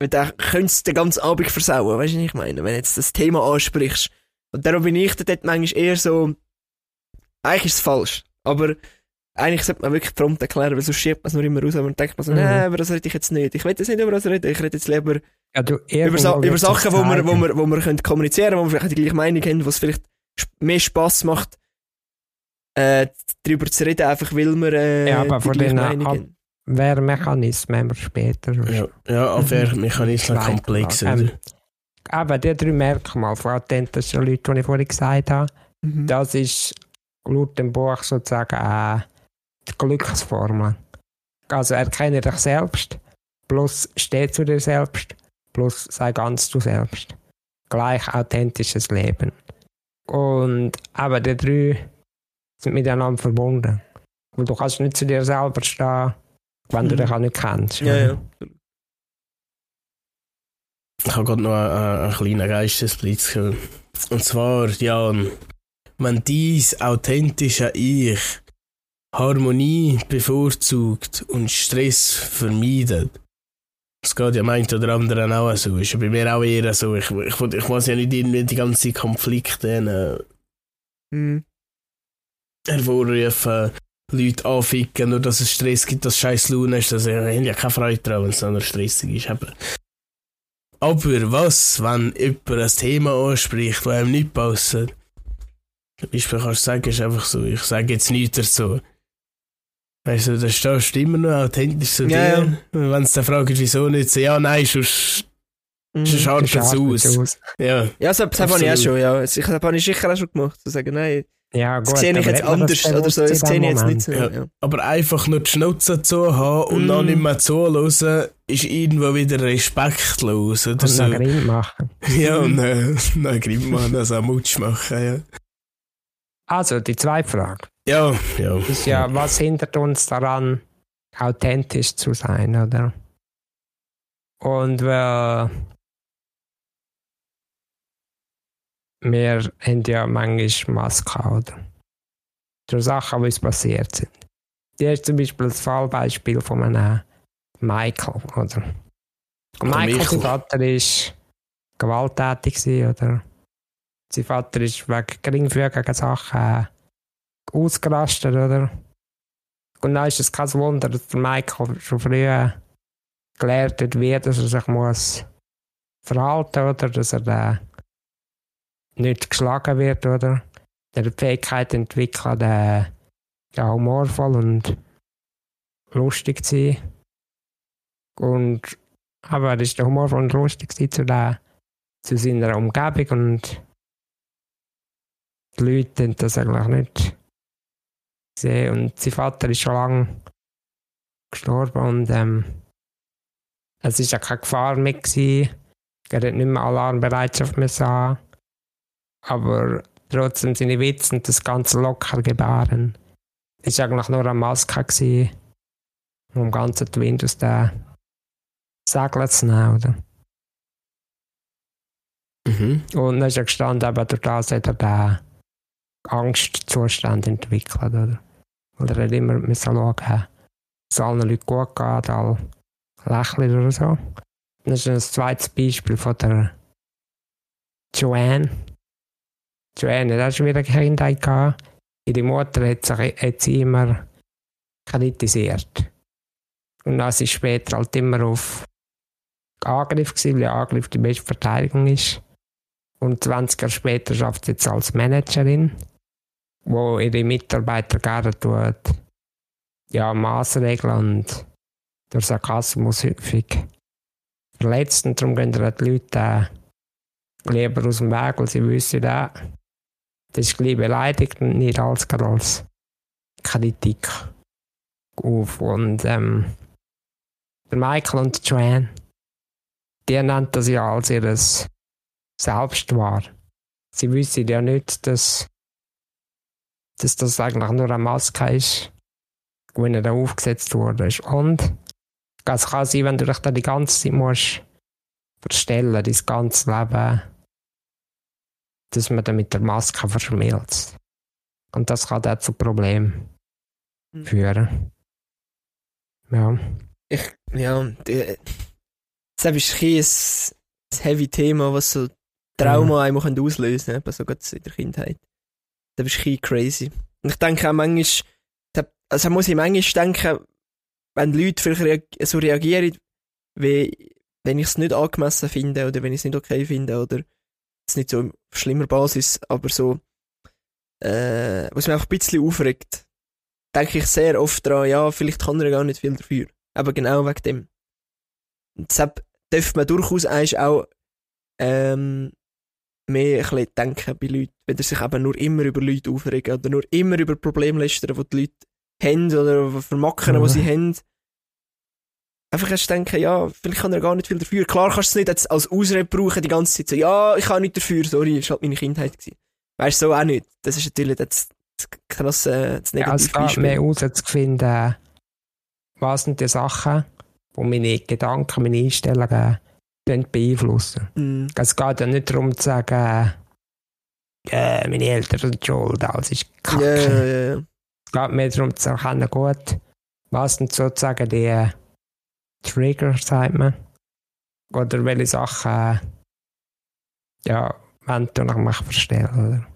weil dann könntest du den ganzen Abend versauen, weißt du, was ich meine? Wenn du jetzt das Thema ansprichst. Und darum bin ich dann dort manchmal eher so, eigentlich ist es falsch, aber eigentlich sollte man wirklich prompt erklären, weil sonst schiebt man es nur immer raus und denkt man so, Mhm. nein, über das rede ich jetzt nicht. Ich will jetzt nicht über das reden, ich rede jetzt lieber Ja, du, über, irgendwo über Sachen, wo wir, wo wir, wo wir können kommunizieren wo wir vielleicht die gleiche Meinung haben, was vielleicht sp- mehr Spass macht, äh, darüber zu reden, einfach weil wir äh, Ja, aber die von gleiche den Meinung Ab- haben. Wehrmechanismen haben wir später. Ja, ja Abwehrmechanismen Zweiter komplex, Mal. oder? Ähm, Aber die drei Merkmale von authentischen Leuten, die ich vorhin gesagt habe, Mhm. Das ist laut dem Buch sozusagen äh, die Glücksformel. Also erkenne dich selbst, plus steh zu dir selbst, plus sei ganz du selbst. Gleich authentisches Leben. Und aber die drei sind miteinander verbunden. Weil du kannst nicht zu dir selber stehen, wenn du Mhm. dich auch nicht kennst. Ja, ja. Ich habe gerade noch einen, einen kleinen Geistesblitz. Und zwar, Jan, wenn dies authentische Ich Harmonie bevorzugt und Stress vermeidet, das geht ja meint oder anderen auch so, ist ja bei mir auch eher so. Ich, ich, ich muss ja nicht irgendwie die ganzen Konflikte äh, Mhm. hervorrufen, Leute anficken, nur dass es Stress gibt, dass scheiß Laune ist, dass ich ich ja keine Freude daran, wenn es dann noch stressig ist. Aber, aber was, wenn jemand ein Thema anspricht, das einem nicht passt? Zum Beispiel kannst du sagen, ist einfach so, ich sage jetzt nichts dazu. Weißt du, da stehst du immer noch authentisch zu Ja, dir. Wenn sie dann fragen, wieso nicht, so, ja, nein, sonst, Mhm. sonst schaut Das es aus. Ja, Ja, das, das habe ich auch schon, ja. Das habe ich sicher auch schon gemacht. Zu sagen, nein, Ja, gut. das sehe ich jetzt anders das oder so, das sehe ich jetzt nicht so. Ja. Ja. aber einfach nur die Schnauze zu haben und Mm. dann nicht mehr zuhören, ist irgendwo wieder respektlos. Oder Und so. dann Grimm machen. Ja, und äh, dann Grimm machen, das auch Mutsch machen, ja. Also, die zweite Frage Ja, ja. ist ja, was hindert uns daran, authentisch zu sein, oder? Und wir, wir haben ja manchmal Masken, oder? Durch Sachen, die uns passiert sind. Hier ist zum Beispiel das Fallbeispiel von einem Michael, oder? Michael, Michael. Vater ist gewalttätig oder? Sein Vater ist wegen geringfügigen Sachen äh, ausgerastet, oder? Und dann ist es kein Wunder, dass der Michael schon früh gelernt hat, wie dass er sich muss verhalten oder dass er äh, nicht geschlagen wird, oder? Er hat die Fähigkeit entwickelt, äh, ja, humorvoll und lustig zu sein. Und aber er ist humorvoll und lustig zu, der, zu seiner Umgebung und die Leute haben das eigentlich nicht gesehen. Und sein Vater ist schon lange gestorben und ähm, es war ja keine Gefahr mehr. Gewesen. Er hat nicht mehr Alarmbereitschaft mehr haben. Aber trotzdem seine Witze und das ganze locker gebaren ist eigentlich nur eine Maske gewesen, um den ganzen Wind aus den Segeln zu nehmen. Oder? Mhm. Und dann ist er gestanden, aber durch das hat er den Angstzustand entwickelt. Oder? Weil er hat immer müssen schauen, es allen Leuten gut geht, alle lächeln oder so. Das ist ein zweites Beispiel von der Joanne. Joanne hat auch schwierige Kindheit gehabt. Ihre Mutter hat, sich, hat sie immer kritisiert. Und dann sie später halt immer auf Angriff gewesen, weil Angriff die beste Verteidigung ist. Und 20 Jahre später schafft sie jetzt als Managerin, wo ihre Mitarbeiter gerne tut, ja, Maßregeln und der Sarkasmus häufig verletzt. Und darum gehen ihr die Leute lieber aus dem Weg, weil sie wissen, äh, das ist gleich beleidigt und nicht als, als Kritik auf. Und ähm, der Michael und Joanne, die nennt das ja als ihres selbst wahr. Sie wissen ja nicht, dass, dass das eigentlich nur eine Maske ist, die ihnen da aufgesetzt wurde. Und es kann sein, wenn du dich da die ganze Zeit musst verstellen, dein ganzes Leben, dass man dann mit der Maske verschmilzt. Und das kann dann zu Problemen Mhm. führen. Ja. Ich, ja, die, das ist ein ein, heavy Thema, was so Trauma einmal können auslösen kann, so gerade in der Kindheit. Das ist ein bisschen crazy. Und ich denke auch manchmal, also muss ich manchmal denken, wenn Leute vielleicht so reagieren, wie wenn ich es nicht angemessen finde oder wenn ich es nicht okay finde oder es nicht so auf schlimmer Basis, aber so, äh, was mich einfach ein bisschen aufregt, denke ich sehr oft daran, ja, vielleicht kann er gar nicht viel dafür. Aber genau wegen dem. Und Deshalb dürfte man durchaus auch ähm, mehr ein bisschen denken bei Leuten, wenn sich eben nur immer über Leute aufregen oder nur immer über Probleme lästern, die die Leute haben oder vermacken, Mhm. die sie haben. Einfach erst denken, ja, vielleicht kann er gar nicht viel dafür. Klar kannst du es nicht jetzt als Ausrede brauchen, die ganze Zeit so, ja, ich kann nicht dafür, sorry, das war halt meine Kindheit. Gewesen. Weißt du, so auch nicht. Das ist natürlich das, das krasse, das Ja, es negative geht mehr aus, zu finden, was sind die Sachen, die meine Gedanken, meine Einstellungen beeinflussen. Mm, Es geht ja nicht darum zu sagen, äh, meine Eltern sind schuld, alles ist kacke. ja, ja, ja. Es geht mehr darum zu erkennen, gut, was sind sozusagen die äh, Trigger, sagt man. Oder welche Sachen, ja, wenn du nach mich verstehen, oder?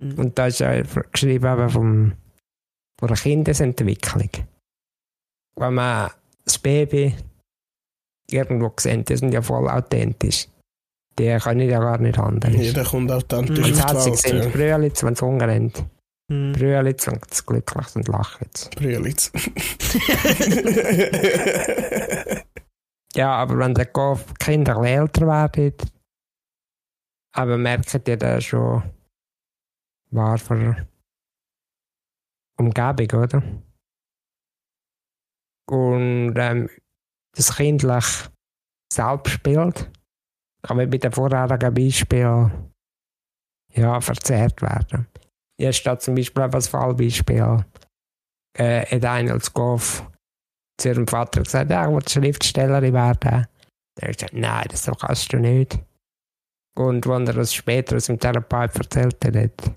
Mm. Und da ist ja geschrieben eben vom, von der Kindesentwicklung. Wenn man das Baby irgendwo sieht, die sind ja voll authentisch. Die können ja gar nicht anders. Jeder kommt authentisch Mhm. Auf die Welt. sind, Ja. wenn sie Hunger haben. Brüllen sie, wenn sie glücklich sind, lachen sie. Brülitz. Ja, aber wenn dann die Kinder älter werden, aber merken die dann schon, war für Umgebung, oder? Und ähm, das kindlich Selbstbild kann wie bei dem vorherigen Beispiel ja, verzerrt werden. Hier steht zum Beispiel als Fallbeispiel, äh, hat einer als zu ihrem Vater gesagt, ja, ich will Schriftstellerin werden. Der hat gesagt, nein, das kannst du nicht. Und wenn er das später aus dem Therapeut erzählt hat,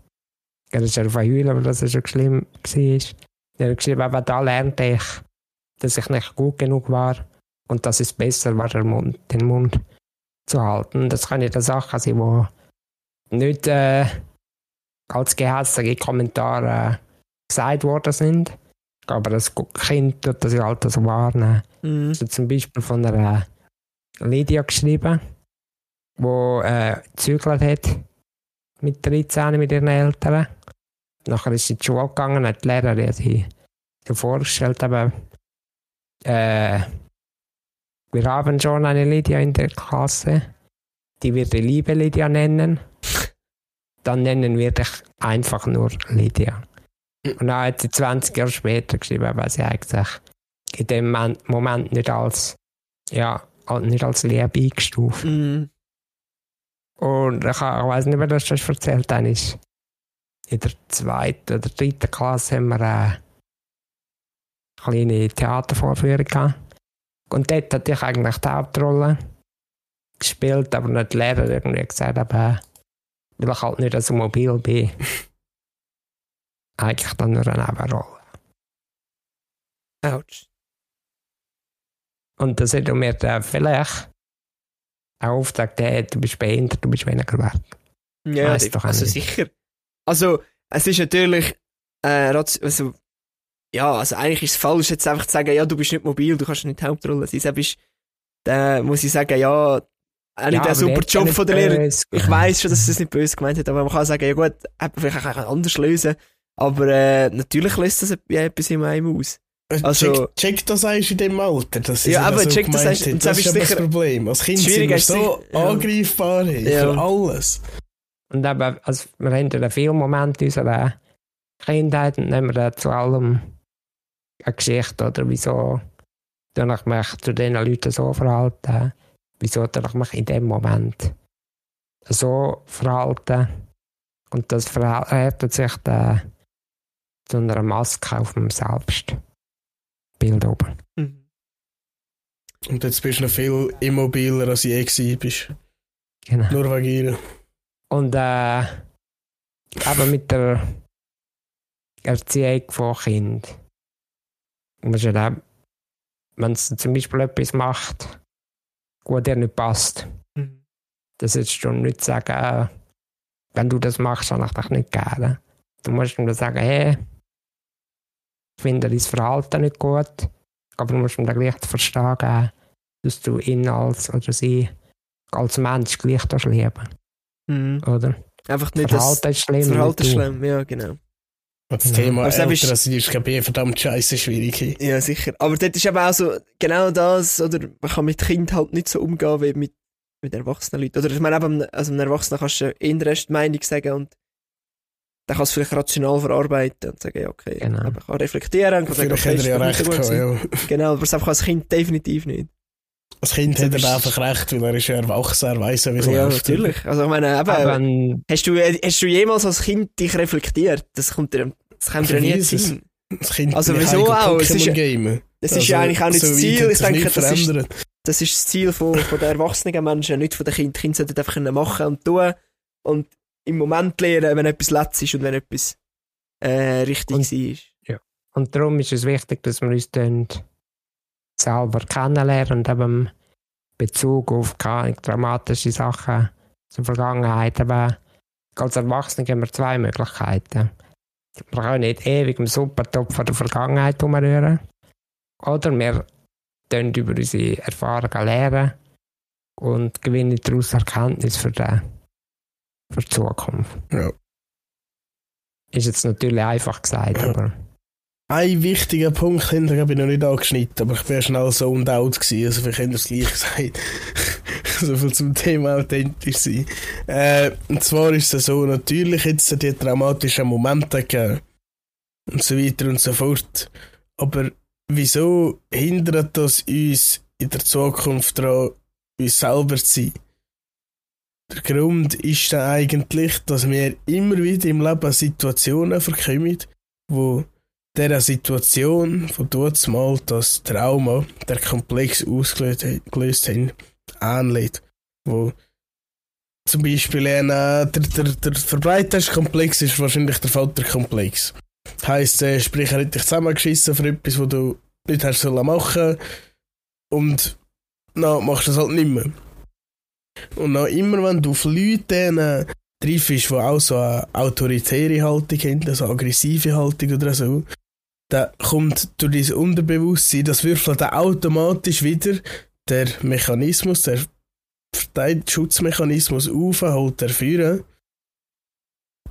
er ist er verheulen, weil das schon schlimm war. Er hat geschrieben, aber da lernte ich, dass ich nicht gut genug war und dass es besser war, den Mund, den Mund zu halten. Das kann ja eine Sache sein, die nicht äh, als gehässige Kommentare gesagt worden sind. Aber das Kind tut das ja halt so wahrnehmen. Mm. Also zum Beispiel von einer Lydia geschrieben, die äh, gezügelt hat mit 13 mit ihren Eltern. Nachher ist sie in die Schule gegangen und hat die Lehrerin sie so vorgestellt, aber äh, wir haben schon eine Lydia in der Klasse, die wir die liebe Lydia nennen. Dann nennen wir dich einfach nur Lydia. Und dann hat sie 20 Jahre später geschrieben, weil sie eigentlich in dem Moment- nicht als, ja, nicht als Liebe eingestuft. Mm. Und ich, ich weiß nicht, wer das schon erzählt hat, ist in der zweiten oder dritten Klasse haben wir eine kleine Theatervorführung gehabt. Und dort hatte ich eigentlich die Hauptrolle gespielt, aber nicht die Lehrer irgendwie gesagt, aber weil ich halt nicht so mobil bin. eigentlich dann nur eine Nebenrolle. Autsch. Und das hat mir dann vielleicht auch aufgezeigt, hey, du bist behindert, du bist weniger wert. Ja, die- doch also nicht. sicher. Also, es ist natürlich, äh, also, ja, also eigentlich ist es falsch, jetzt einfach zu sagen, ja, du bist nicht mobil, du kannst nicht die Hauptrolle sein. Selbst ist, dann muss ich sagen, ja, auch nicht aber der super Job ja von der Lehrerin. Ich weiß schon, dass sie es nicht böse gemeint hat, aber man kann sagen, ja gut, vielleicht auch anders lösen. Aber äh, natürlich löst das ja etwas in einem aus. Also- check, check das eigentlich in dem Alter. Das ist Ja, aber check das gemeint eigentlich- hat. und Das das ist das Problem. Als Kind sind Schwierig wir ist so ja. angreifbar hey, Ja. für alles. Und eben, also wir haben ja viele Momente in unserer Kindheit und nehmen wir zu allem eine Geschichte oder wieso tue ich mich zu den Leuten so verhalten, wieso tue ich mich in dem Moment so verhalten und das verhärtet sich dann zu einer Maske auf dem Selbstbild oben. Mhm. Und jetzt bist du noch viel immobiler, als je gewesen bist. Genau. Nur wegen ihr. Und äh, eben mit der Erziehung von Kind. Musst du dann, wenn es zum Beispiel etwas macht, wo dir nicht passt, Mhm. das solltest du nicht sagen, äh, wenn du das machst, dann ich dich nicht gerne. Du musst ihm dann sagen, hey, ich finde dein Verhalten nicht gut, aber du musst ihm dann gleich verstehen dass du ihn als oder sie als Mensch gleich lieben, Mhm. oder? Einfach nicht das, Verhalten ist schlimm. das Verhalten ist schlimm, ja, genau. Das. Thema Aber selbst- älter als ist, glaube ich, verdammt scheiße schwierig. Ja, sicher. Aber dort ist eben auch so, genau das, oder man kann mit Kind halt nicht so umgehen wie mit mit erwachsenen Leuten. Oder ich meine, eben, also einem Erwachsenen kannst du in der Rest Meinung sagen und dann kannst du es vielleicht rational verarbeiten und sagen, ja, okay, Genau. aber kann reflektieren, kann sagen, okay, ja ist doch nicht recht gewesen. ja. Genau, aber es einfach als Kind definitiv nicht. Das Kind hat aber einfach recht, weil er ist ja erwachsen, er weiss ja, wie es Ja, läuft. natürlich. Also ich meine, eben, Aber ein, hast, du, hast du jemals als Kind dich reflektiert? Das kommt dir, das kommt dir nie. Sinn. Das Kind Also wieso auch? Es ist ja- Pokémon-Gamer. Das ist ja eigentlich auch nicht das Also, so weit Ziel. Ich denke, das ist, das ist das Ziel von, von den erwachsenen Menschen, nicht von den Kindern. Die Kinder sollten einfach machen und tun und im Moment lernen, wenn etwas letzt ist und wenn etwas äh, richtig Und- war. und darum ist es wichtig, dass wir uns dann selber kennenlernen und eben Bezug auf dramatische Sachen zur Vergangenheit. Aber als Erwachsene haben wir zwei Möglichkeiten. Wir können nicht ewig im Supertopf von der Vergangenheit umrühren. Oder wir können über unsere Erfahrungen lernen und gewinnen daraus Erkenntnis für die, für die Zukunft. Ja. Ist jetzt natürlich einfach gesagt, aber Ein wichtiger Punkt hinter habe ich noch nicht angeschnitten, aber ich ja schnell so und out gewesen, also habt ihr es gleich gesagt. so viel zum Thema authentisch sein. Äh, und zwar ist es so, natürlich jetzt die traumatischen Momente gegeben und so weiter und so fort. Aber wieso hindert das uns in der Zukunft daran, uns selber zu sein? Der Grund ist dann eigentlich, dass wir immer wieder im Leben Situationen verkommen, wo dieser Situation, von dort mal das Trauma, der komplex ausgelöst gelöst haben, ähnelt. Wo zum Beispiel ein, äh, der, der, der Verbreiterskomplex ist wahrscheinlich der Vaterkomplex. Heißt, äh, sprich, er hat dich zusammengeschissen für etwas, was du nicht hast sollen machen und dann machst du es halt nicht mehr. Und dann immer, wenn du auf Leute äh, triffst, die auch so eine autoritäre Haltung haben, so eine aggressive Haltung oder so, dann kommt durch dieses Unterbewusstsein, das würfelt dann automatisch wieder der Mechanismus, der Schutzmechanismus auf, holt er führen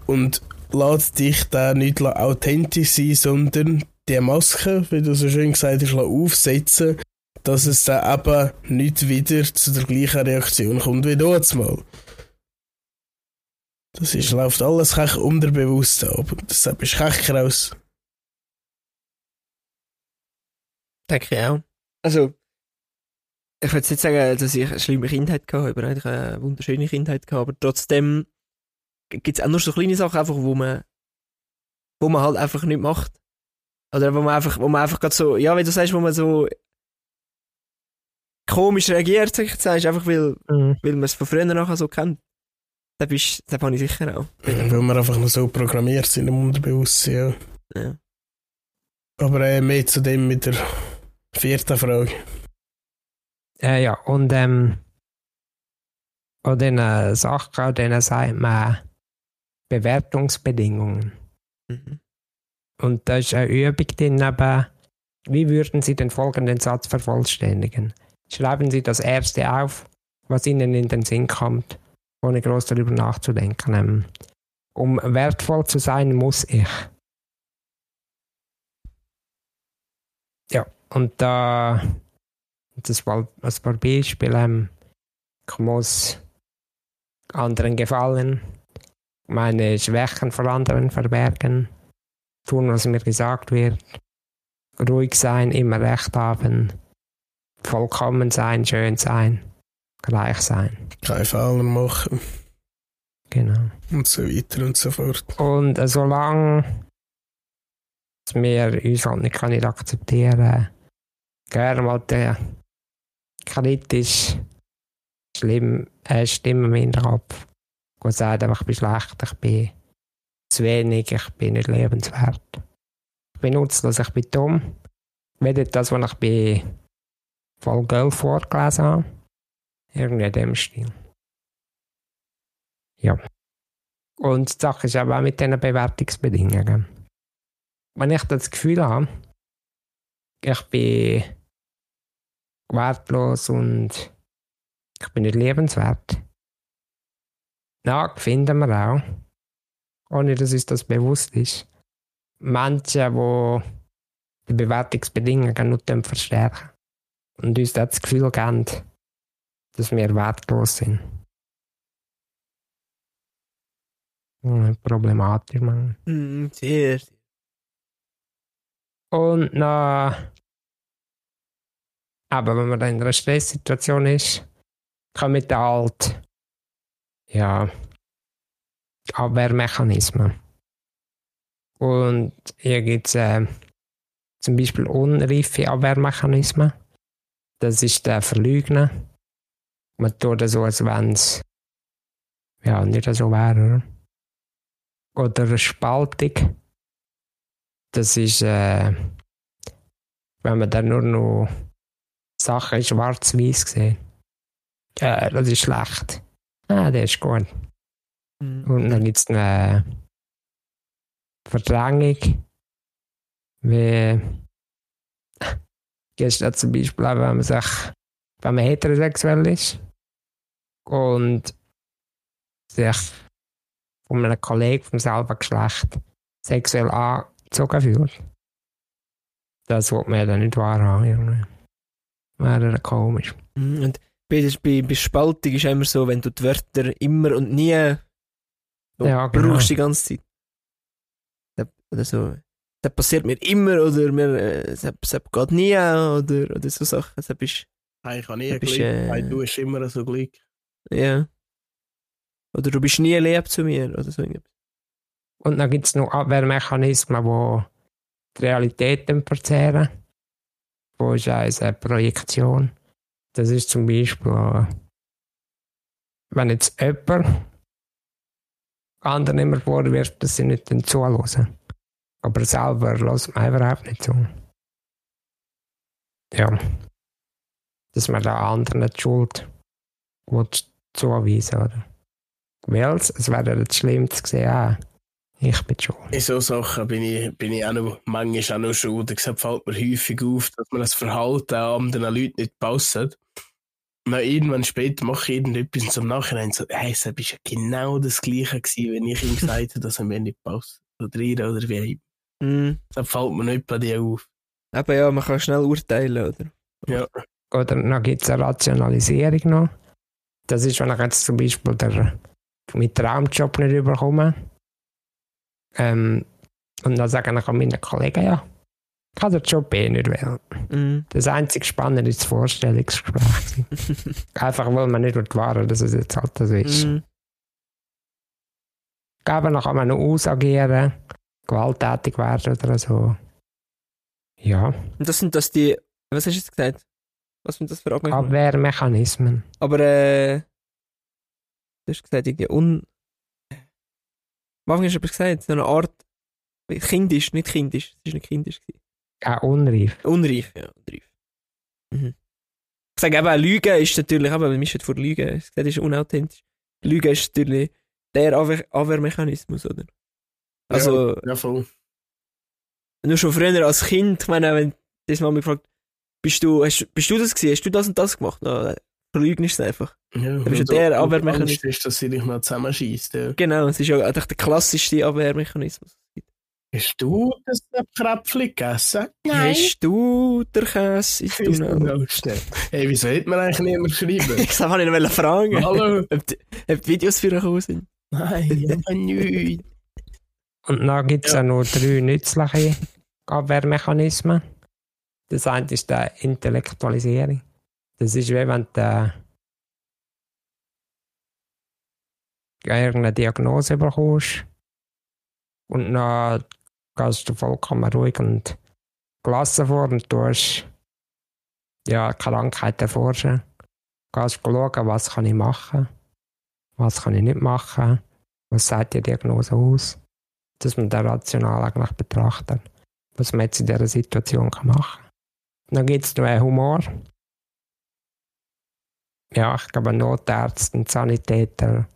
und lässt dich dann nicht authentisch sein, sondern die Maske, wie du so schön gesagt hast, aufsetzen, dass es dann eben nicht wieder zu der gleichen Reaktion kommt wie dort mal. Das ist, läuft alles unterbewusst ab. Deshalb ist kech raus. Denke ich auch. Also, ich jetzt nicht sagen, dass ich eine schlimme Kindheit hatte, aber eigentlich eine wunderschöne Kindheit gehabt, aber trotzdem gibt es auch nur so kleine Sachen, einfach, wo man, wo man halt einfach nicht macht. Oder wo man einfach, wo man einfach gerade so, ja, wie du sagst, wo man so komisch reagiert, sag ich jetzt, einfach weil, Mhm. weil man es von früher nachher so kennt. Da bist, da bin ich sicher auch. Weil wir einfach noch so programmiert sind im Unterbewusstsein. Ja. Ja. Aber äh, mehr zu dem mit der vierten Frage. Äh, ja, und ähm, an äh, Sachen, denen sagt man Bewertungsbedingungen. Mhm. Und da ist eine Übung drin, aber wie würden Sie den folgenden Satz vervollständigen? Schreiben Sie das erste auf, was Ihnen in den Sinn kommt, ohne groß darüber nachzudenken. Ähm, um wertvoll zu sein, muss ich. Ja, und da das war ein paar Beispiele. Ähm, ich muss anderen gefallen, meine Schwächen vor anderen verbergen, tun, was mir gesagt wird, ruhig sein, immer recht haben, vollkommen sein, schön sein, gleich sein. Keine Fehler machen Genau. und so weiter und so fort. Und äh, solange wir uns halt nicht können gerne mal der kritisch schlimm, äh, Stimme im Hinterkopf, die sagt einfach, ich bin schlecht, ich bin zu wenig, ich bin nicht lebenswert. Ich bin nutzlos, ich bin dumm. Weder das, was ich bei Voll Girl vorgelesen habe. Irgendwie in dem Stil. Ja. Und die Sache ist aber auch mit diesen Bewertungsbedingungen. Wenn ich das Gefühl habe, ich bin wertlos und ich bin nicht lebenswert, dann finden wir auch, ohne dass uns das bewusst ist, Menschen, die die Bewertungsbedingungen nur verstärken und uns das Gefühl geben, dass wir wertlos sind. Hm, Problematisch, man. Mm, sehr. Und noch, aber wenn man dann in einer Stresssituation ist, kann mit der halt, ja, Abwehrmechanismen. Und hier gibt es äh, zum Beispiel unreife Abwehrmechanismen. Das ist der Verleugnen. Man tut so, als wenn es ja, nicht so wäre. Oder, oder eine Spaltung. Das ist, äh, wenn man dann nur noch Sachen in schwarz-weiß sieht. Ja, das ist schlecht. Ah, der ist gut. Mm. Und dann gibt es eine Verdrängung, wie gestern zum Beispiel, wenn man sich, wenn man heterosexuell ist und sich von einem Kollegen vom selben Geschlecht sexuell angezogen fühlt. Das wird man ja dann nicht wahrhaben. Wäre dann komisch. Mm, Und bei, bei, bei Spaltung ist immer so, wenn du die Wörter immer und nie so Ja, genau. brauchst die ganze Zeit. Das, oder so. Das passiert mir immer oder mir, das, das geht nie oder, oder so Sachen. Das ist, Ich habe nie Du bist, Glück, äh, du hast immer so Glück. ja. Oder du bist nie lieb zu mir oder so. Und dann gibt es noch Abwehrmechanismen, die die Realität verzehren. Wo ist eine Projektion. Das ist zum Beispiel, wenn jetzt jemand anderen immer vorwirft, dass sie nicht zuhören. Aber selber lässt man überhaupt nicht zu. Ja. Dass man den anderen die Schuld will zuweisen oder? Weil es wäre das Schlimmste gesehen, ah, ich bin schuld. In so Sachen bin ich, bin ich auch noch, manchmal auch noch schuld. Deshalb fällt mir häufig auf, dass man das Verhalten an anderen Leuten nicht passt. Und dann irgendwann später mache ich irgendetwas und im Nachhinein so, hey, es war ja genau das Gleiche gewesen, wenn ich ihm gesagt habe, dass er mir nicht passt. Oder ihr oder wie. Mm. Deshalb fällt mir nicht bei dir auf. Aber ja, man kann schnell urteilen, oder? Ja. Oder dann gibt es eine Rationalisierung noch. Das ist, wenn ich jetzt zum Beispiel der, meinen Traumjob nicht überkomme. Ähm, und dann sagen ich an meine Kollegen, ja, ich kann den Job eh nicht wählen. Mm. Das einzige Spannende ist das Vorstellungsgespräch. Einfach weil man nicht wahren dass es jetzt halt so ist. Mm. Geben noch kann man noch ausagieren, gewalttätig werden oder so. Ja, Und das sind das die, was hast du jetzt gesagt? Was sind das für? Abwehrmechanismen. Aber äh, du hast gesagt, irgendwie un... Am Anfang hast du etwas gesagt, so eine Art kindisch, nicht kindisch, es ist nicht kindisch gewesen. Auch unreif. Unreif, ja, unreif. Mhm. Ich sage eben, Lügen ist natürlich, eben, wir schon vor Lügen, das ist unauthentisch. Lügen ist natürlich der Abwehr Abwehrmechanismus, oder? Also, Ja, voll. nur schon früher als Kind, ich meine, wenn das Mama gefragt, bist du, hast, bist du das gewesen, hast du das und das gemacht? No, verleugnest es einfach. Ja, ja und der so- Abwehrmechanismus. Angst ist, dass sie dich noch zusammenschießt. Ja. Genau, es ist ja eigentlich der klassischste Abwehrmechanismus. Hast du das Krapfli gegessen? Hast du der Käse? Ist du Ist noch? noch schnell. Hey, wieso hätte man eigentlich niemand schreiben? Ich wollte ihn noch fragen, Hallo? ob die, ob die Videos für gekommen sind. Nein, nicht. Und dann gibt es Ja. auch noch drei nützliche Abwehrmechanismen. Das eine ist die Intellektualisierung. Das ist wie wenn du irgendeine Diagnose bekommst und dann gehst du vollkommen ruhig und gelassen vor und tust ja, Krankheit erforschen. Gehst schauen, was kann ich machen, was kann ich nicht machen, was sagt die Diagnose aus dass man da rational eigentlich betrachtet, was man jetzt in dieser Situation kann machen kann. Dann gibt es noch Humor. Ja, ich glaube, Notärzte und Sanitäter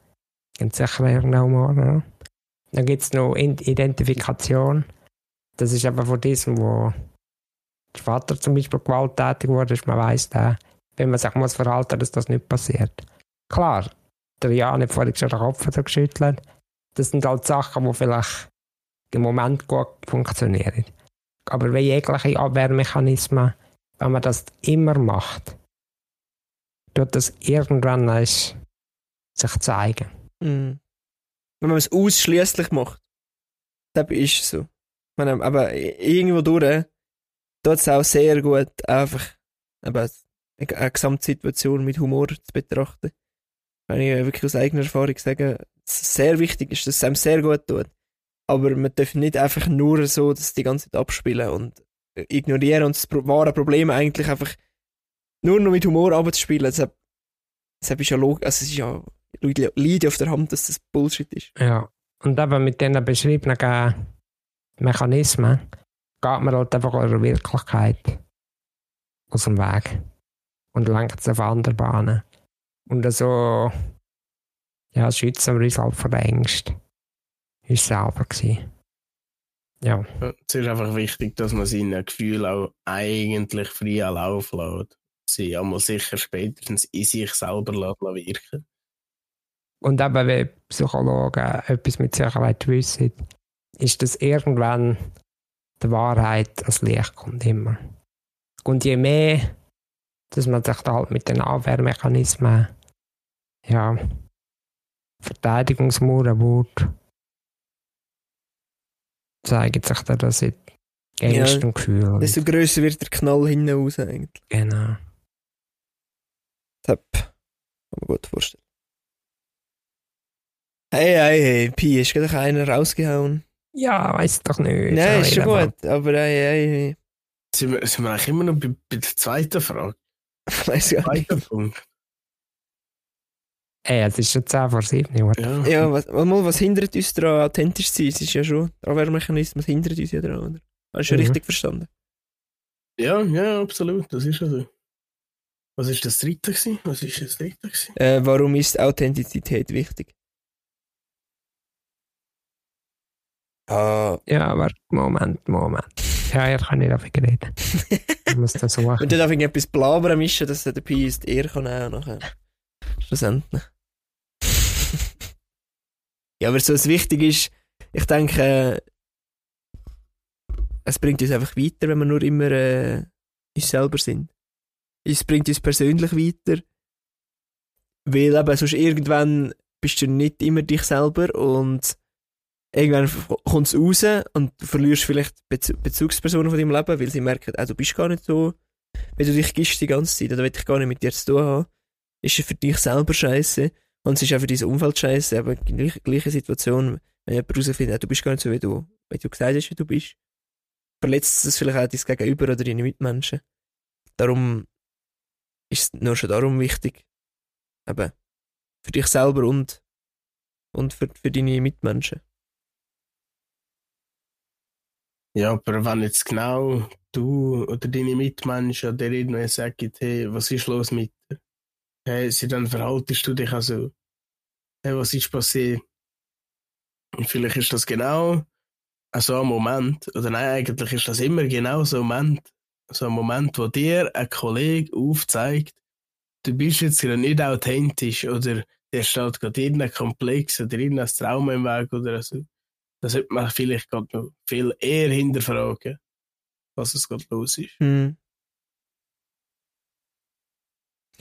sicher irgendeinen Humor. Oder? Dann gibt es noch Identifikation. Das ist aber von diesem, wo der Vater zum Beispiel gewalttätig wurde, man weiss, da, wenn man sich muss verhalten dass das nicht passiert. Klar, der Jan hat vorhin schon den Kopf geschüttelt. Das sind halt Sachen, die vielleicht im Moment gut funktionieren. Aber wie jegliche Abwehrmechanismen, wenn man das immer macht, wird das irgendwann sich zeigen. Mhm. Wenn man es ausschließlich macht, dann ist es so. Meine, aber irgendwo durch tut es auch sehr gut, einfach eben eine Gesamtsituation mit Humor zu betrachten. Kann ich wirklich aus eigener Erfahrung dass es sehr wichtig ist, dass es einem sehr gut tut. Aber man darf nicht einfach nur so das die ganze Zeit abspielen und ignorieren und das wahre Problem eigentlich einfach nur noch mit Humor abzuspielen. Deshalb, deshalb ist ja logisch, also liegt auf der Hand, dass das Bullshit ist. Ja. Und eben mit diesen beschriebenen Mechanismen geht man halt einfach der Wirklichkeit aus dem Weg und lenkt es auf andere Bahnen. Und so ja, schützen wir uns halt vor der Ängste. Ist selber gewesen. Ja. Es ist einfach wichtig, dass man seine Gefühle auch eigentlich frei Lauf lässt. Sie einmal sicher spätestens in sich selber wirken Und eben, wenn Psychologen etwas mit Sicherheit wissen, ist das irgendwann die Wahrheit als Licht kommt immer. Und je mehr, dass man sich da halt mit den Abwehrmechanismen, ja, Verteidigungsmauern wird, zeigt sich dann das in Ängsten ja, und Gefühlen. Desto grösser wird der Knall hinten raus eigentlich. Genau. Das kann man gut vorstellen. Hey, hey, hey, Pi, ist gerade einer rausgehauen? Ja, weiß doch nicht. Nein, ist schon gut, aber hey, hey, hey. Sind wir, sind wir eigentlich immer noch bei, bei der zweiten Frage? Weiß ja Zweiter Punkt. Ey, es ist schon 10 vor 7 Uhr. Ja, ja was, mal, was hindert uns daran, authentisch zu sein? Es ist ja schon, der Abwehrmechanismus hindert uns ja daran, oder? Hast du mhm. richtig verstanden? Ja, ja, absolut, das ist ja so. Was ist das dritte gewesen? Was ist das dritte gewesen? Äh, warum ist Authentizität wichtig? Ah. Ja, aber Moment, Moment. Ja, ich kann nicht auf reden. ich muss das so machen. Und dann darf ich etwas Blabern mischen, dass der Pi ist eher kann auch nachher. Schlussendlich. ja, aber so was wichtig ist, ich denke, es bringt uns einfach weiter, wenn wir nur immer äh, uns selber sind. Es bringt uns persönlich weiter, weil eben sonst irgendwann bist du nicht immer dich selber und irgendwann kommt es raus und du verlierst vielleicht Bezu Bezugspersonen von deinem Leben, weil sie merken, ah, du bist gar nicht so, wenn du dich gibst die ganze Zeit, oder will ich gar nicht mit dir zu tun haben, ist es für dich selber scheiße und es ist auch für dein Umfeld scheiße, aber in der gleichen Situation, wenn jemand herausfindet, ah, du bist gar nicht so, wie du, wie du gesagt hast, wie du bist, verletzt es vielleicht auch dein Gegenüber oder deine Mitmenschen. Darum ist es nur schon darum wichtig, eben, für dich selber und, und für, für deine Mitmenschen. Ja, aber wenn jetzt genau du oder deine Mitmenschen dir irgendwie sagen, hey, was ist los mit dir? Hey, sie dann verhaltest du dich also, hey, was ist passiert? Und vielleicht ist das genau so ein Moment, oder nein, eigentlich ist das immer genau so ein Moment, so ein Moment, wo dir ein Kollege aufzeigt, du bist jetzt gerade nicht authentisch oder der steht gerade irgendein Komplex oder irgendein Trauma im Weg oder so. Da sollte man vielleicht gerade noch viel eher hinterfragen, was es gerade los ist. Hm.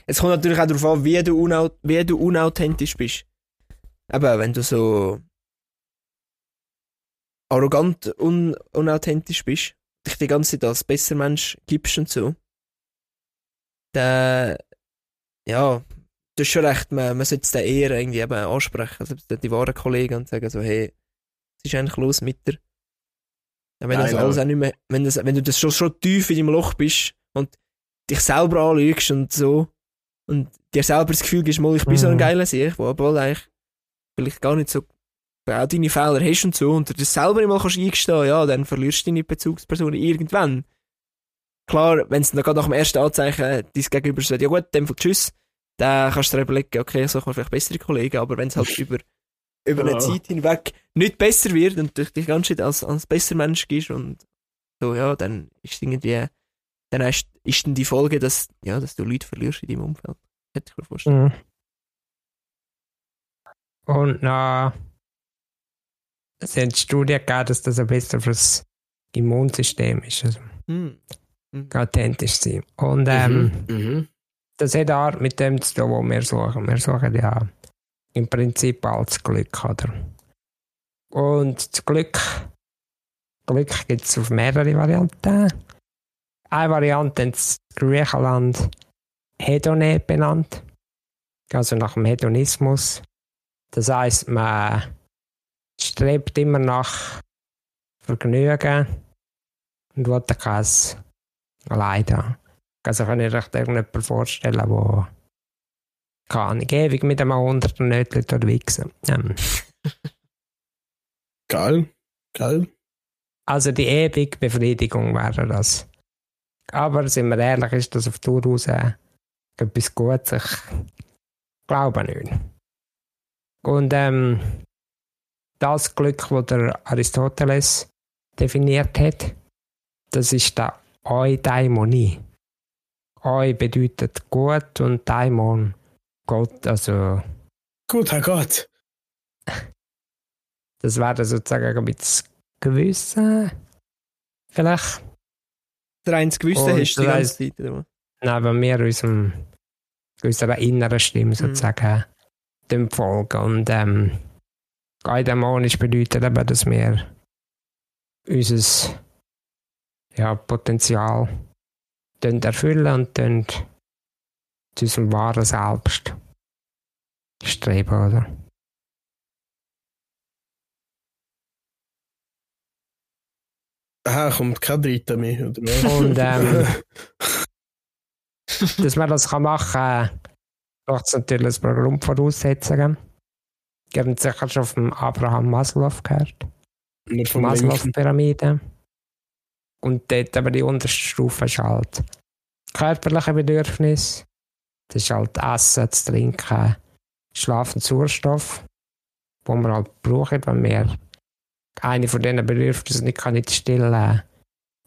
Es kommt natürlich auch darauf an, wie du, unau wie du unauthentisch bist. Aber wenn du so arrogant un unauthentisch bist, dich die ganze Zeit als besser Mensch gibst und so, dann, ja, du hast schon recht, man, man sollte es dann eher irgendwie eben ansprechen, also die wahren Kollegen und sagen so, hey, was ist eigentlich los mit? Ja, wenn, das alles auch nicht mehr, wenn, das, wenn du das schon, schon tief in deinem Loch bist und dich selber anlügst und so und dir selber das Gefühl gibst, mal, ich bin mhm. so ein mhm. geiler Sieg, wo obwohl eigentlich vielleicht gar nicht so auch deine Fehler hast und so und dir das selber nicht mal kannst eingestehen, ja, dann verlierst du deine Bezugsperson irgendwann. Klar, wenn es dann gerade nach dem ersten Anzeichen dein Gegenüber sagt, ja gut, dann tschüss, dann kannst du dir überlegen, okay, ich suche mir vielleicht bessere Kollegen, aber wenn es halt über über eine Zeit hinweg nicht besser wird und dich die ganze Zeit als, als besser Mensch gehst und so, ja, dann ist irgendwie, dann ist, ist dann die Folge, dass, ja, dass du Leute verlierst in deinem Umfeld. Hätte ich mir vorstellen. Mhm. Und na, es hat Studien gegeben, dass das besser für das Immunsystem ist. Also, mhm. Mhm. authentisch sein. Und ähm, mhm. das hat auch mit dem zu tun, was wir suchen. Wir suchen ja im Prinzip als Glück, oder? Und das Glück, Glück gibt es auf mehrere Varianten. Eine Variante in Griechenland Hedone benannt, also nach dem Hedonismus. Das heißt, man strebt immer nach Vergnügen und will kein Leid haben. Also kann ich euch irgendjemanden vorstellen, der kann ich ewig mit einem hunderten Nötchen dort wichsen. Ähm. Geil, geil. Also die ewige Befriedigung wäre das. Aber sind wir ehrlich, ist das auf Tour raus etwas Gutes? Ich glaube nicht. Und ähm, das Glück, das der Aristoteles definiert hat, das ist der Eudaimonie. Eu bedeutet gut und Daimon Gott, also. Guter Gott. Das wäre sozusagen ein bisschen Gewissen. Vielleicht. Der einzige Gewissen Und hast du die ganze Zeit. oder was? neben mir unserem, unserer inneren Stimme Mhm. sozusagen dem folgen. Und ähm, eudämonisch bedeutet eben, dass wir unser ja, Potenzial dann erfüllen und dann zu unserem wahren Selbst streben, oder? Aha, kommt kein Dritter mehr, oder mehr? Und ähm, dass man das kann machen kann, braucht es natürlich ein paar Grundvoraussetzungen. Ihr habt sicher schon vom Abraham Maslow gehört. Maslow-Pyramide. Und dort aber die unterste Stufe ist halt körperliche Bedürfnis. Das ist halt Essen, das Trinken, Schlafen, Sauerstoff, wo man halt braucht, wenn wir eine von diesen Bedürfnissen nicht, kann nicht stillen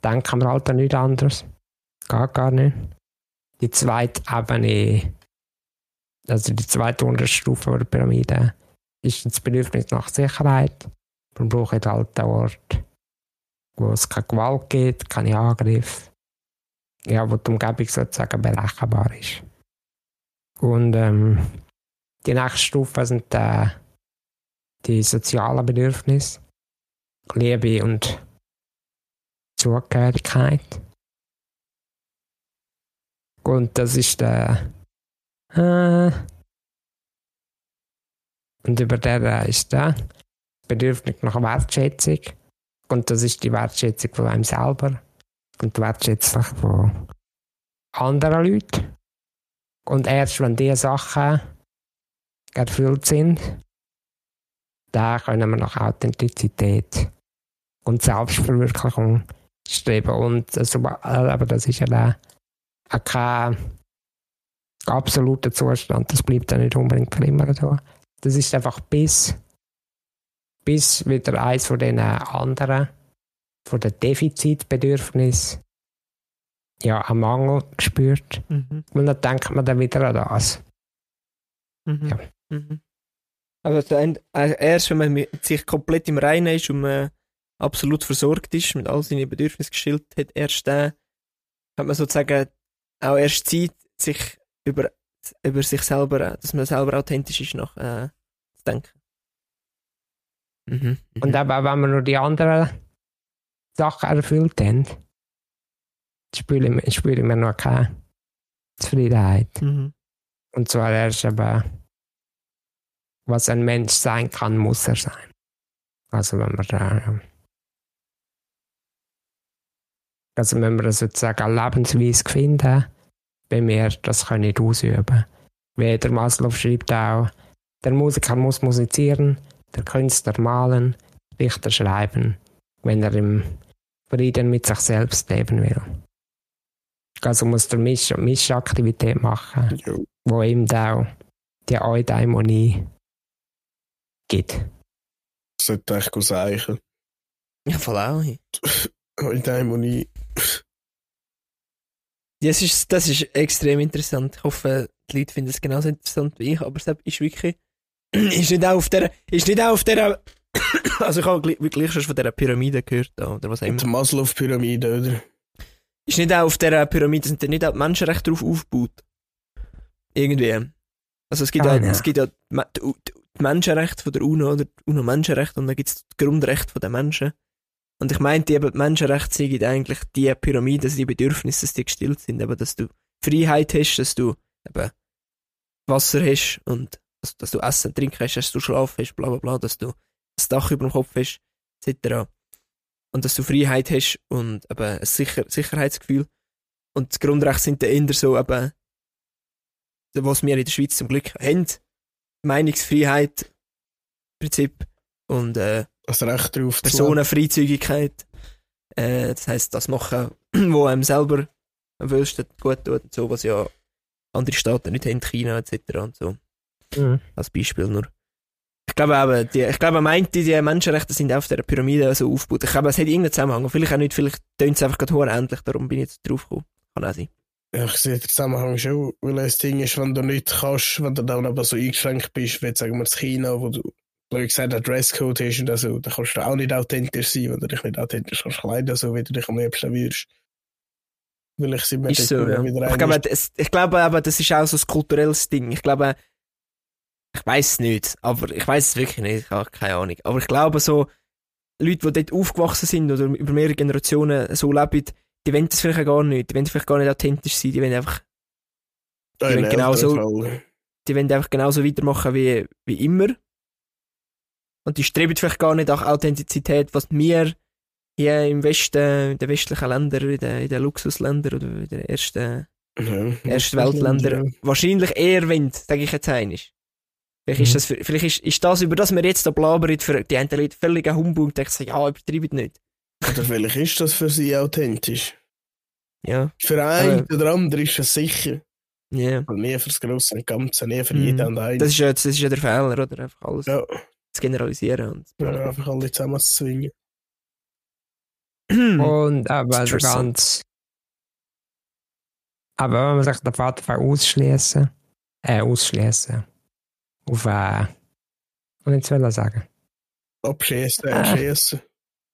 denken wir halt an nichts anderes. Geht gar nicht. Die zweite Ebene, also die zweite unterste Stufe der Pyramide, ist das Bedürfnis nach Sicherheit. Man braucht halt einen Ort, wo es keine Gewalt gibt, keine Angriffe. Ja, wo die Umgebung sozusagen berechenbar ist. Und ähm, die nächste Stufe sind äh, die sozialen Bedürfnisse. Liebe und Zugehörigkeit. Und das ist der. Äh, und über der ist der Bedürfnis nach Wertschätzung. Und das ist die Wertschätzung von einem selber. Und die Wertschätzung von anderen Leuten. Und erst wenn diese Sachen erfüllt sind, da können wir nach Authentizität und Selbstverwirklichung streben. Und das, aber das ist ja dann auch kein absoluter Zustand. Das bleibt ja nicht unbedingt für immer so. Das ist einfach bis, bis wieder eins von den anderen, von den Defizitbedürfnissen, ja, einen Mangel gespürt. Mhm. Und dann denkt man dann wieder an das. Mhm. Ja. Mhm. Also dann, äh, erst wenn man sich komplett im Reinen ist und man absolut versorgt ist, mit all seinen Bedürfnissen gestillt hat, erst dann hat man sozusagen auch erst Zeit, sich über, über sich selber, dass man selber authentisch ist, nach äh, zu denken. Mhm. Mhm. Und eben, wenn wir nur die anderen Sachen erfüllt haben, spüren wir, spüren wir noch keine Zufriedenheit. Mhm. Und zwar erst eben, was ein Mensch sein kann, muss er sein. Also wenn wir da, also wenn wir sozusagen eine Lebensweise finden, wenn wir das können nicht ausüben. Wie der Maslow schreibt auch, der Musiker muss musizieren, der Künstler malen, Dichter schreiben, wenn er im Frieden mit sich selbst leben will. Also muss der Misch Mischaktivität machen Jo. wo ihm da auch die Eudaimonie gibt. Das sollte echt gut sein. Ja, voll auch. Eudaimonie. Das ist, das ist extrem interessant. Ich hoffe, die Leute finden es genauso interessant wie ich, aber es ist wirklich, ist nicht auch auf der, ist nicht auch auf der, also ich habe gleich, wirklich schon von dieser Pyramide gehört, oder was auch Die immer. Maslow-Pyramide, oder? Ist nicht auch auf dieser Pyramide, sind nicht auch die Menschenrechte drauf aufgebaut? Irgendwie. Also es gibt Ah, ja, ja. es gibt ja die, die, die Menschenrechte von der UNO oder die UNO-Menschenrechte und dann gibt es die Grundrechte der Menschen. Und ich meinte eben, die Menschenrechte sind eigentlich die Pyramide, also die Bedürfnisse, dass die gestillt sind, eben, dass du Freiheit hast, dass du eben Wasser hast und dass, dass du Essen, Trinken hast, dass du Schlaf hast, bla bla bla, dass du ein Dach über dem Kopf hast, etc. Und dass du Freiheit hast und eben ein Sicher Sicherheitsgefühl. Und die Grundrechte sind dann eher so eben, was wir in der Schweiz zum Glück haben. Meinungsfreiheit, Prinzip und äh, Das Recht darauf Personenfreizügigkeit. Äh, das heisst, das machen, wo einem selber am wöhlsten gut tut und so, was ja andere Staaten nicht haben, China etc. und so. Mhm. Als Beispiel nur. Ich glaube eben, die, ich glaube, er meint, die Menschenrechte sind auf der Pyramide so aufgebaut. Ich glaube, es hat irgendeinen Zusammenhang. Vielleicht auch nicht, vielleicht tönt es einfach gerade ähnlich, darum bin ich jetzt drauf gekommen. Kann auch sein. Ja, ich sehe den Zusammenhang schon, weil das Ding ist, wenn du nicht kannst, wenn du dann aber so eingeschränkt bist, wie jetzt sagen wir in China, wo du, wie gesagt, ein Dresscode hast und so, dann kannst du auch nicht authentisch sein, wenn du dich nicht authentisch kannst kleiden, so wie du dich am liebsten würdest. Weil ich Ist dort so, ja. wieder Ich glaube, das, ich glaube aber, das ist auch so ein kulturelles Ding. Ich glaube, ich weiß es nicht, aber ich weiß es wirklich nicht, ich habe keine Ahnung. Aber ich glaube so, Leute, die dort aufgewachsen sind oder über mehrere Generationen so leben, die wollen das vielleicht auch gar nicht. Die wollen vielleicht gar nicht authentisch sein, die wollen einfach, ja, wenn in genau so- älteren Fall. die wollen einfach genauso weitermachen wie, wie immer. Und die streben vielleicht gar nicht nach Authentizität, was wir hier im Westen, in den westlichen Ländern, in den, in den Luxusländern oder in den ersten Ja, Erstweltländer Ja. wahrscheinlich eher wollen, sage ich jetzt einig. Vielleicht, ist Mhm. das für, vielleicht ist, ist das, über das wir jetzt da blabern, für die einen Leute völlig ein Humbug und denken sich, ja, übertreibt nicht. Oder vielleicht ist das für sie authentisch. Ja, Für einen Aber- oder andere ist es sicher. ja. Aber nie fürs Grosse und Ganze, nie für Mhm. jeden und einen. Das ist ja, das ist ja der Fehler, oder? Einfach alles ja, zu generalisieren. Und ja, einfach alle zusammen zu zwingen. Und aber so Interessant. ganz. Aber wenn man sich den Vater ausschließen, äh, ausschließen, auf, äh, was ich will sagen, Abschießen, Ah. erschießen,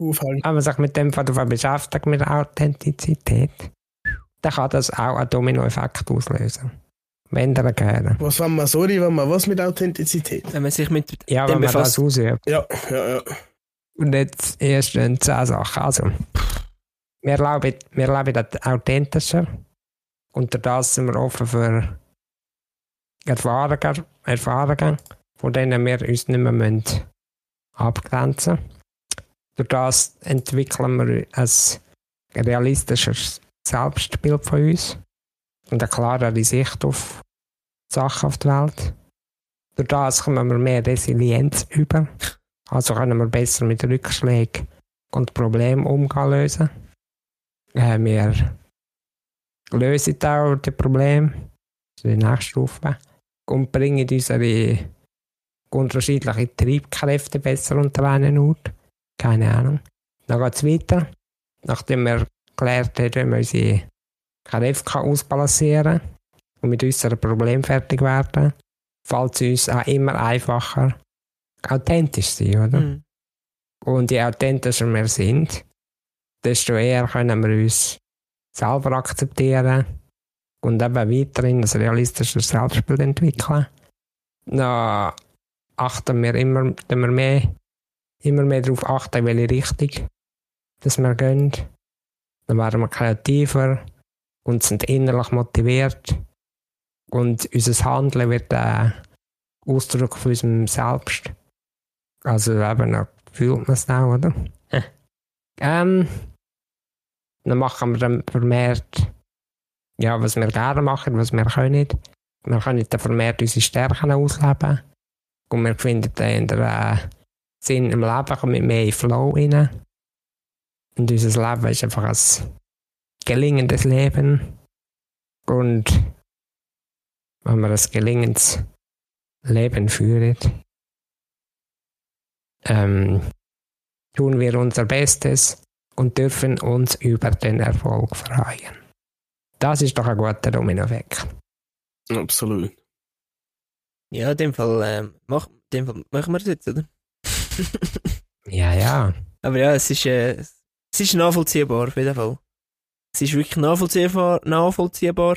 aufhängen. wenn man sich mit dem Vater beschäftigt, mit Authentizität, dann kann das auch einen Dominoeffekt auslösen. Wenn der gehören. Was wenn man, sorry, wenn man was mit Authentizität? Wenn man sich mit Ja, dem wenn man befasst. das ausübt. Ja, ja, ja. Und jetzt erst zehn Sachen. Also, wir leben, wir leben das authentischer. Und das sind wir offen für Erfahrungen, Erfahrungen von denen wir uns nicht mehr müssen abgrenzen. Durch das entwickeln wir ein realistisches Selbstbild von uns und eine klarere Sicht auf Sachen auf der Welt. Durch das kommen wir mehr Resilienz über. Also können wir besser mit Rückschlägen und Problemen umgehen lösen. Äh, wir lösen auch die Probleme, das ist die nächste Stufe, und bringen unsere unterschiedlichen Triebkräfte besser unter einen Ort. Keine Ahnung. Dann geht es weiter. Nachdem wir geklärt haben, wie wir unsere Kräfte ausbalancieren kann und mit unseren Problemen fertig werden, fällt es uns auch immer einfacher, authentisch zu sein, oder? Mhm. Und je authentischer wir sind, desto eher können wir uns selber akzeptieren und eben weiterhin ein realistisches Selbstbild entwickeln. Dann achten wir immer, tun wir mehr, immer mehr darauf achten, welche Richtung dass wir gehen. Dann werden wir kreativer und sind innerlich motiviert. Und unser Handeln wird ein Ausdruck von unserem Selbst. Also eben, fühlt man es auch, oder? ähm, dann machen wir dann vermehrt, ja, was wir gerne machen, was wir können. Wir können dann vermehrt unsere Stärken ausleben. Und wir finden dann in der äh, Sinn im Leben, kommen mit mehr Flow rein. Und unser Leben ist einfach ein gelingendes Leben. Und wenn wir ein gelingendes Leben führen, ähm, tun wir unser Bestes und dürfen uns über den Erfolg freuen. Das ist doch ein guter Domino-Effekt. Absolut. Ja, in dem Fall, ähm, mach, in dem Fall machen wir das jetzt, oder? Ja, ja. Aber ja, es ist, äh, es ist nachvollziehbar, auf jeden Fall. Es ist wirklich nachvollziehbar, nachvollziehbar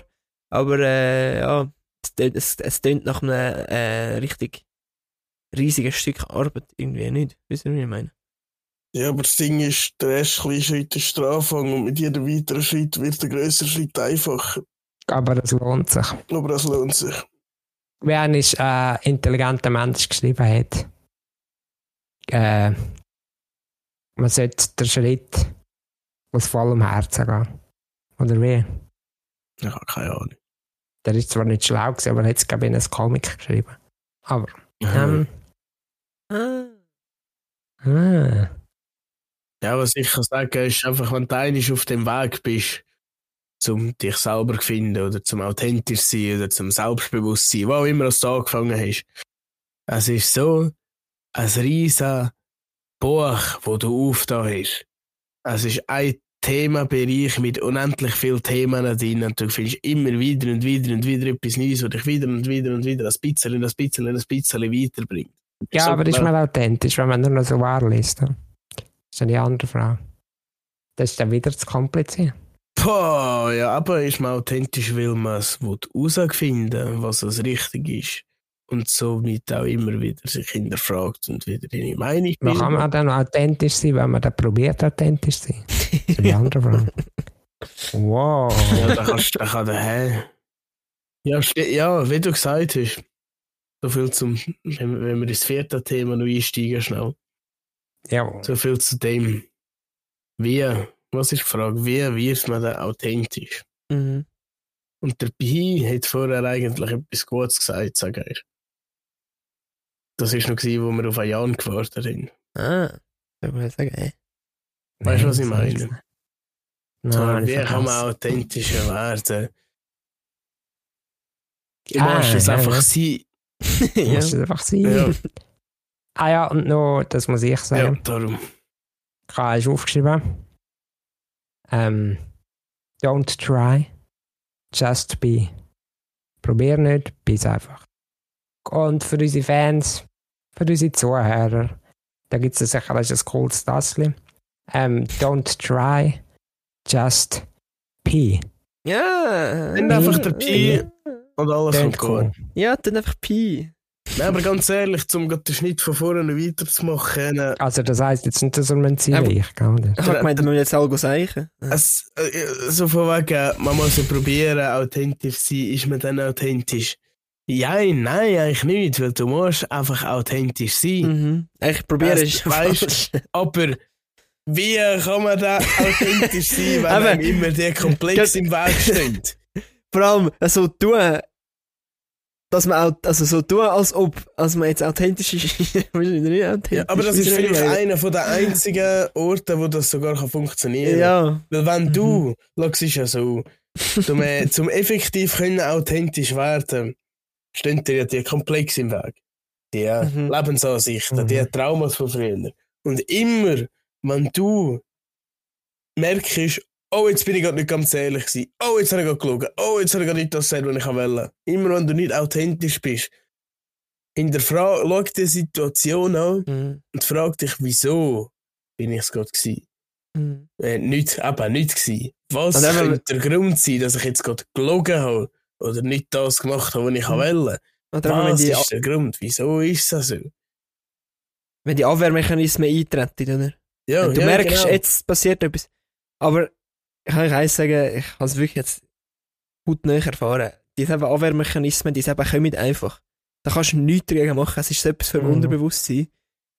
aber äh, ja, Es, tönt- es, es tönt nach einem äh, richtig riesigen Stück Arbeit irgendwie nicht. Wisst ihr, was ich meine? Ja, aber das Ding ist, der erste kleine Schritt ist der Anfang und mit jedem weiteren Schritt wird der größere Schritt einfacher. Aber es lohnt sich. Aber das lohnt sich. Wie ein äh, intelligenter Mensch geschrieben hat, äh, man sollte den Schritt aus vollem Herzen gehen. Oder wie? Ich habe keine Ahnung. Der ist zwar nicht schlau gewesen, aber er hat es, glaube ich, in einem Comic geschrieben. Aber, ähm, Ah. ah, Ja, was ich kann sagen, ist einfach, wenn du einmal auf dem Weg bist, zum dich selber zu finden oder zum authentisch sein oder zum Selbstbewusstsein, wo auch immer du angefangen hast. Es ist so ein riesen Buch, wo du aufgetan hast. Es ist ein Themenbereich mit unendlich vielen Themen drin und du findest immer wieder und wieder und wieder etwas Neues, was dich wieder und wieder und wieder ein bisschen, ein bisschen, ein bisschen weiterbringt. ja, So, aber ist äh, man authentisch, wenn man nur noch so wahr liest? oder? Das ist eine andere Frage. Das ist dann wieder zu kompliziert. Boah, ja, aber ist man authentisch, weil man es herausfinden was das richtig ist. Und somit auch immer wieder sich hinterfragt und wieder seine Meinung Man kann man dann authentisch sein, wenn man dann probiert, authentisch zu sein? Das ist die andere Frage. Wow. Ja, da kannst da kann hä? Ja, ja, wie du gesagt hast. So viel zum, wenn, wenn wir ins vierte Thema noch einsteigen, schnell. Ja, So viel zu dem. Wie, was ist die Frage, wie wird man denn authentisch? Mhm. Und der Pi hat vorher eigentlich etwas Gutes gesagt, sag ich. Das war noch, gewesen, wo wir auf einen Jan gewartet haben. Ah. Ich würde sagen, ey. Weißt du, was ich meine? das Nein, wie ich kann man authentischer werden? Du Ah, musst es ja, einfach ja. sein. ja. Muss es einfach sein. Ja, Ah ja, und noch, das muss ich ja, sagen. darum. Ich habe es aufgeschrieben. Ähm, don't try, just be. Probier nicht, bis einfach. Und für unsere Fans, für unsere Zuhörer, da gibt es sicher ein cooles Tassli. Ähm, don't try, just be. Ja. Nimm einfach den Pi Ja. und alles kommt gut. cool. Ja, dann einfach Pi. Nein, aber ganz ehrlich, um den Schnitt von vorne weiterzumachen, äh, Also das heisst jetzt nicht, dass er mein Ziel Aber- ich, habe gemeint, wir müssen jetzt alle sagen. es, äh, so von wegen, man muss ja probieren, authentisch zu sein, ist man dann authentisch? Ja, nein, eigentlich nicht, weil du musst einfach authentisch sein. Mhm. Ich probiere es. weißt- Aber wie kann man da authentisch sein, wenn immer der Komplex im Weg steht? Vor allem so tun, dass man auch, also so tun, als ob, als man jetzt authentisch ist. Muss ich nicht authentisch Ja, aber das ist vielleicht einer von den einzigen Orten, wo das sogar kann funktionieren kann. Ja. Weil wenn du, Mhm. schau, es ja so, zum, äh, zum effektiv können authentisch werden, stehen dir ja die Komplex im Weg. Die äh, Mhm. Lebensansichten, Mhm. die Traumas von früher. Und immer, wenn du merkst, oh, jetzt bin ich gerade nicht ganz ehrlich gewesen, oh, jetzt habe ich gerade gelogen, oh, jetzt habe ich gerade nicht das gesagt, was ich wollte. Immer wenn du nicht authentisch bist, hinterfrag, schau die Situation an Mhm. und frag dich, wieso bin ich es gerade gewesen? Mhm. äh, nicht, eben nicht gewesen. Was Und könnte der Grund sein, dass ich jetzt gerade gelogen habe oder nicht das gemacht habe, was ich Mhm. wollte? Was ist der Grund? Wieso ist das so? wenn die Abwehrmechanismen eintreten, oder? Ja, Wenn du ja, merkst, genau. jetzt passiert etwas. Aber kann euch eins sagen, ich habe es wirklich jetzt gut näher erfahren. Diese Abwehrmechanismen, die kommen einfach. Da kannst du nichts dagegen machen. Es ist so etwas für Mhm. Unterbewusstsein.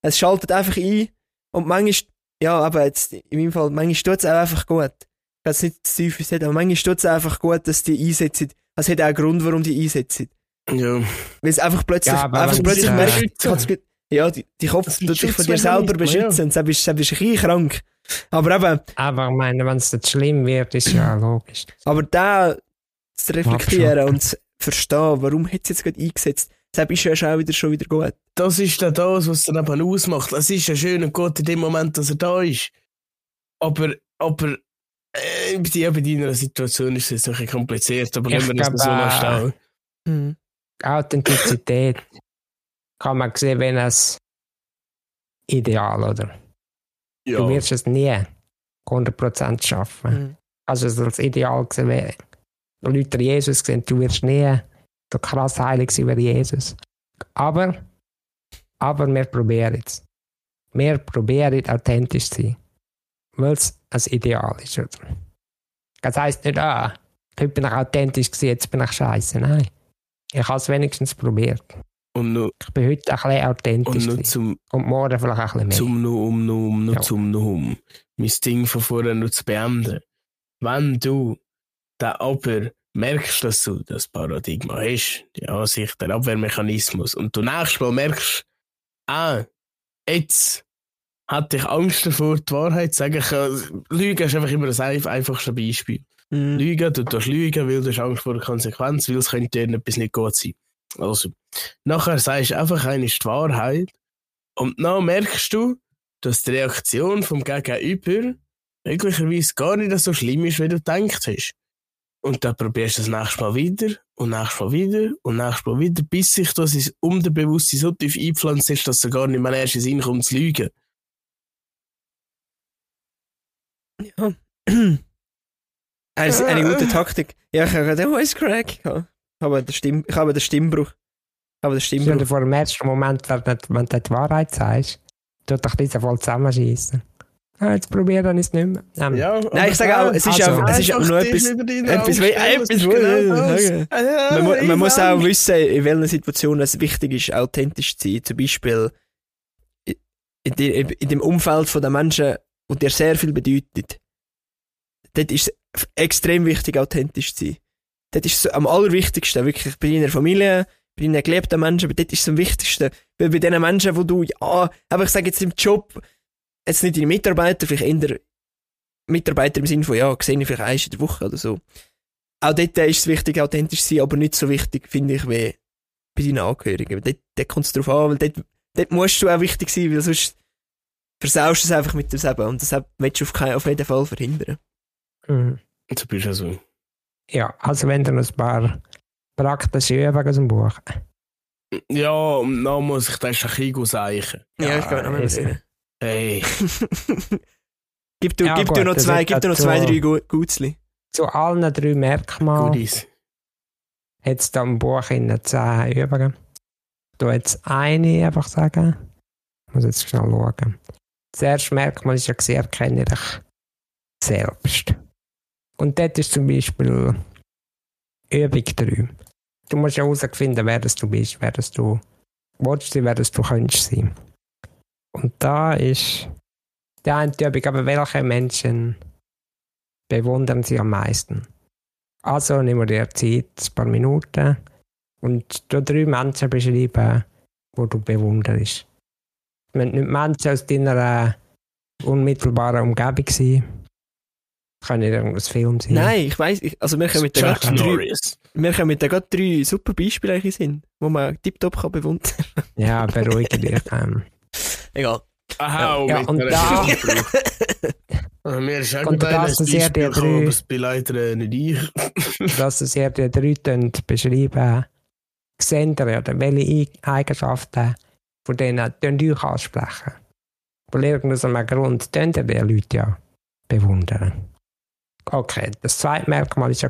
Es schaltet einfach ein und manchmal, ja, aber jetzt in meinem Fall, manchmal tut es auch einfach gut. Ich kann es nicht zu tief sagen, aber manchmal tut es einfach gut, dass die einsetzen. Es hat auch einen Grund, warum die einsetzen. Ja. Weil es einfach plötzlich, Ja, einfach plötzlich ich gut- ja, die, die Kopf tut dich von dir selber beschützen, und dann bist dann bist du ein bisschen krank. Aber eben, Aber ich meine, wenn es jetzt schlimm wird, ist ja logisch. aber da zu reflektieren und zu verstehen, warum hat es jetzt gerade eingesetzt, das ist ja schon wieder, schon wieder gut. Das ist dann das, was dann eben ausmacht. Es ist ja schön und gut in dem Moment, dass er da ist. Aber, aber äh, bei dir- bei deiner Situation ist es jetzt ein bisschen kompliziert, aber Ich wenn so äh, stellen. Mhm. Authentizität kann man sehen, wenn es ideal, oder? Du Ja. wirst es nie 100% schaffen. Mhm. Also es als Ideal wäre. Leute Jesus gesehen, du wirst nie so krass heilig sein wie Jesus. Aber, aber wir probieren es. Wir probieren authentisch zu sein. Weil es ein Ideal ist, oder? Das heisst nicht, ah, heute bin ich authentisch gewesen, jetzt bin ich scheiße. Nein. Ich habe es wenigstens probiert. Und noch, Ich bin heute ein bisschen authentisch. und noch zum, Und morgen vielleicht auch ein bisschen mehr. zum noch um, noch um, noch Ja. zum noch um. Mein Ding von vorher noch zu beenden. Wenn du da aber merkst, dass du das Paradigma hast, die Ansicht, der Abwehrmechanismus, und du nächstes Mal merkst, ah, jetzt hatte ich Angst davor, die Wahrheit zu sagen. Ich, Lügen ist einfach immer das einf- einfachste Beispiel. Mhm. Lügen, du tust lügen, weil du hast Angst vor der Konsequenz, weil es könnte dir etwas nicht gut sein. Also, nachher sagst du einfach eine ist Wahrheit und dann merkst du, dass die Reaktion vom Gegenüber möglicherweise gar nicht so schlimm ist, wie du gedacht hast. Und dann probierst du das nächste Mal wieder und nächstes Mal wieder und nächstes Mal wieder, bis sich das ins Unterbewusstsein so tief eingepflanzt ist, dass du gar nicht mehr erst in Sinn kommt zu lügen. Ja. eine, eine gute Taktik. Ja, ich habe den Voice Crack. gehabt. Ich habe den, Stimm, ich habe den Stimmbruch. Ich habe den Stell dir Stimmbruch. vor, im ersten Moment, wenn du, wenn du die Wahrheit sagst, tut dich dieser voll zusammenschießen. Ah, jetzt probiere ich es nicht mehr. Ähm, Ja, Nein, ich sage auch, es ist Also, auch, es ist auch nur etwas, etwas, etwas, wo- man, mu- man muss auch wissen, in welchen Situationen es wichtig ist, authentisch zu sein. Zum Beispiel in, die, in dem Umfeld von den Menschen, wo dir sehr viel bedeutet. Dort ist es extrem wichtig, authentisch zu sein. Dort ist es am allerwichtigsten, wirklich bei deiner Familie, bei deinen geliebten Menschen, aber dort ist es am wichtigsten. Weil bei den Menschen, wo du, ja, aber ich sage jetzt im Job, jetzt nicht deine Mitarbeiter, vielleicht eher Mitarbeiter im Sinne von, ja, sehe ich vielleicht eins in der Woche oder so. Auch dort ist es wichtig, authentisch zu sein, aber nicht so wichtig, finde ich, wie bei deinen Angehörigen. Dort, dort kommt es drauf an, weil dort, dort musst du auch wichtig sein, weil sonst versaust du es einfach mit dem Leben. Und das willst du auf, keinen, auf jeden Fall verhindern. mhm. Bist ja so. Ja, also wenn du noch ein paar praktische Übungen aus dem Buch. Ja, und dann muss ich das Schachig seichen. Ja, ich kann noch mal ist- sehen. Hey, gib du, Ja, gib gut, du noch zwei, gib du noch zwei, drei Gu- Gutzli. Zu allen drei Merkmalen Goodies. hat es da im Buch in zehn Übungen. Ich tu jetzt eine einfach sagen. Ich muss jetzt schnell schauen. Das erste Merkmal ist ja erkenne dich selbst. Und dort ist zum Beispiel Übung 3. Du musst ja herausfinden, wer das du bist, wer das du willst wer das du könntest sein. Und da ist die eine Übung, aber welche Menschen bewundern sie am meisten? Also nehmen wir dir Zeit, ein paar Minuten und du drei Menschen beschreiben, die du bewunderst. Es müssen nicht Menschen aus deiner unmittelbaren Umgebung sein. Kann nicht irgendein Film sein. Nein, ich weiss, ich, also wir können mit der gerade drei, Norris. wir können mit der gerade drei super Beispiele eigentlich sind, wo man tiptop kann bewundern. Ja, beruhige dich. Ähm. Egal. Aha, Ja, mit und da-. Ah, Mir ist das ist ja Beispiel der gekommen, drei- aber es äh, nicht ich. dass es ihr die drei beschreiben, sehen ihr ja, welche Eigenschaften von denen tönt euch ansprechen. Von irgendeinem Grund tönt ihr die Leute ja bewundern. Okay, das zweite Merkmal war ja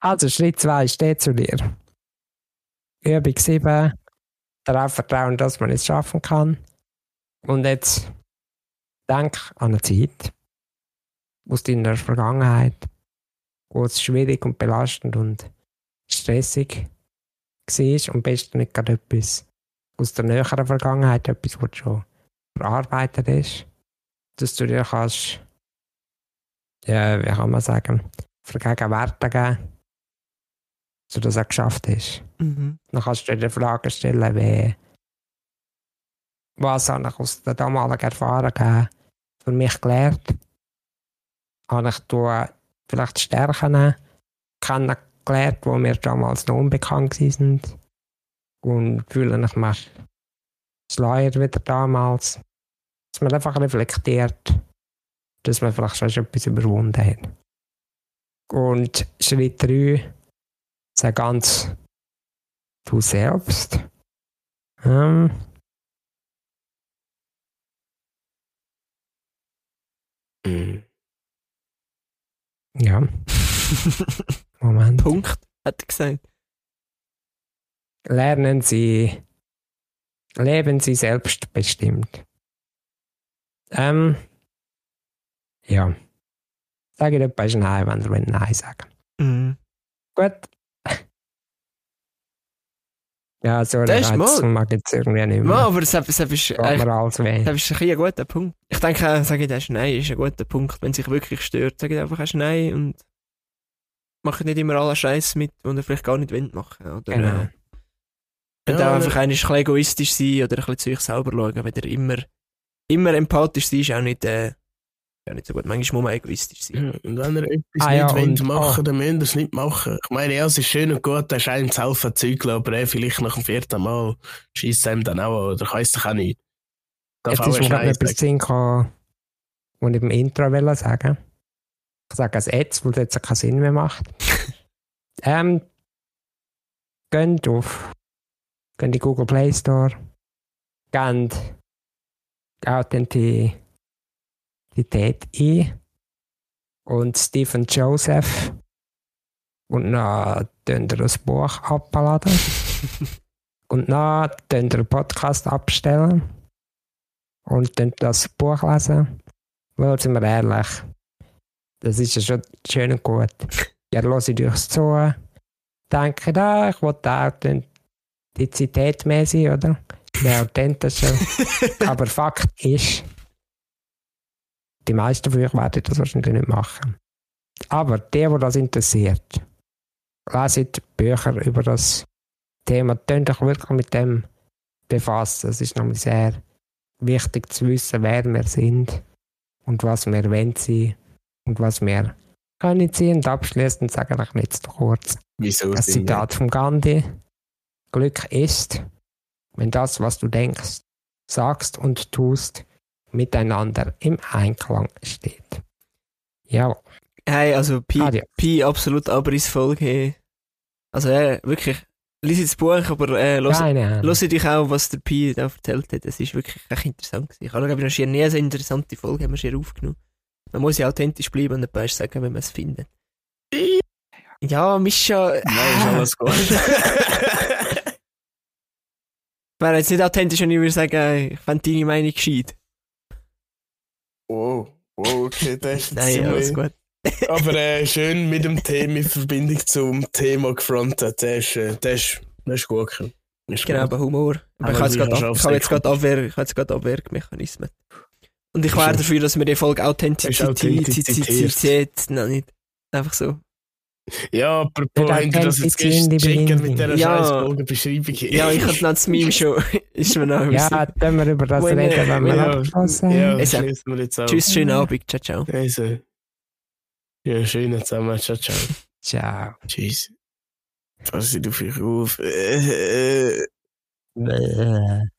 also Schritt 2 steht zu dir. Übung 7, darauf vertrauen, dass man es schaffen kann. Und jetzt denk an eine Zeit aus deiner Vergangenheit, wo es schwierig und belastend und stressig war und besten nicht gerade etwas aus der näheren Vergangenheit, etwas, was schon verarbeitet ist, dass du dir kannst, ja, wie kann man sagen, vergegenwärtigen, dass du das auch geschafft hast. Mhm. Dann kannst du dir die Frage stellen, wie, was habe ich aus der damaligen Erfahrung für mich gelernt? Habe ich da vielleicht Stärken kennengelernt, die mir damals noch unbekannt waren? Und fühle ich mich schleuer wieder damals? Dass man einfach reflektiert, dass man vielleicht schon etwas überwunden hat. Und Schritt 3, sei ganz du selbst. Ähm, Mhm. ja, Moment. Punkt, hat er gesagt. lernen Sie, leben Sie selbstbestimmt. Ähm, ja. Sage dir etwas Nein, wenn ihr Nein sagen Mhm. Gut. Ja, so Das ist Reiz mal- mag jetzt irgendwie nicht mehr. aber das, das, ist, eigentlich- mir alles weh. das ist ein, bisschen ein guter Punkt. Ich denke, äh, sage ich, das ist Nein, ist ein guter Punkt. Wenn sich wirklich stört, sage ich einfach Nein und mache nicht immer alle Scheiß mit, die ihr vielleicht gar nicht wollt machen. Oder, Genau. äh, Ja, auch einfach ein bisschen egoistisch sein oder ein bisschen zu sich selber schauen. Wenn ihr immer, immer empathisch seid, ist auch nicht, äh, ja nicht so gut. Manchmal muss man egoistisch sein. Ja, Und wenn ihr etwas Ah, ja, nicht wollt und- machen oh. dann müsst ihr es nicht machen. Ich meine, ja, es ist schön und gut, da ist einem zu helfen, Zeug, aber eh, vielleicht nach dem vierten Mal schießt einem dann auch an, oder ich weiss doch auch nicht. Darf Jetzt ist mir ein gerade etwas sagen. gekommen, was ich im Intro will sagen Ich sage es jetzt, weil es jetzt keinen Sinn mehr macht. ähm, geht auf geht in die Google Play Store, gebt Authentität ein und Stephen Joseph und dann könnt ihr das Buch abladen und dann könnt ihr einen Podcast abstellen und dann das Buch lesen. Weil, sind wir ehrlich, das ist ja schon schön und gut. Ihr hört euch zu, denkt, ah, ich will auch Authentizität mehr sein, oder? Der authentische. Aber Fakt ist, die meisten von euch werden das wahrscheinlich nicht machen. Aber der, wo das interessiert, leset Bücher über das Thema, könnt euch wirklich mit dem befassen. Es ist nämlich sehr wichtig zu wissen, wer wir sind und was wir wollen sein und was wir können sein. Und abschließend sage ich zu kurz. Wieso Das Zitat von Gandhi. Glück ist, wenn das, was du denkst, sagst und tust, miteinander im Einklang steht. Ja, Hey, also Pi. Pi absolut Abrissfolge. Also äh, wirklich, lies das Buch, aber äh, los, los dich auch, was der Pi da erzählt hat. Das ist wirklich echt interessant. gewesen. Ich habe glaube ich noch schier nie so eine interessante Folge haben wir schier aufgenommen. Man muss ja authentisch bleiben und ein paar sagen, wenn man es findet. Ja, Mischa. Nein, ist alles gut. Wäre jetzt nicht authentisch, wenn ich würde sagen, ich fände deine Meinung gescheit. Wow, wow, okay, das ist Nein, so- alles gut. Aber äh, schön mit dem Thema in Verbindung zum Thema gefrontet. Das ist, äh, das ist, das ist gut. Das ist Genau, gut. aber Humor. Aber ich habe jetzt gerade Ab- habe jetzt Abwehr, habe Abwehrmechanismen. Und ich wäre dafür, dass wir die Folge Authentizität, nicht. Einfach so. Ja, apropos, ihr das jetzt checken mit dieser Ja. scheiß Folgenbeschreibung? Ja, ich hatte noch das Meme schon. Ist mir noch Ja, können wir über das reden, wenn wir ja, abgeschlossen Ja, haben. Es- schließen wir jetzt auch. Tschüss, schönen Abend. Ciao, ciao. Also, ja, schön zusammen. Ciao, ciao. Ciao. Tschüss. Pass auf. Äh, äh, Bäh.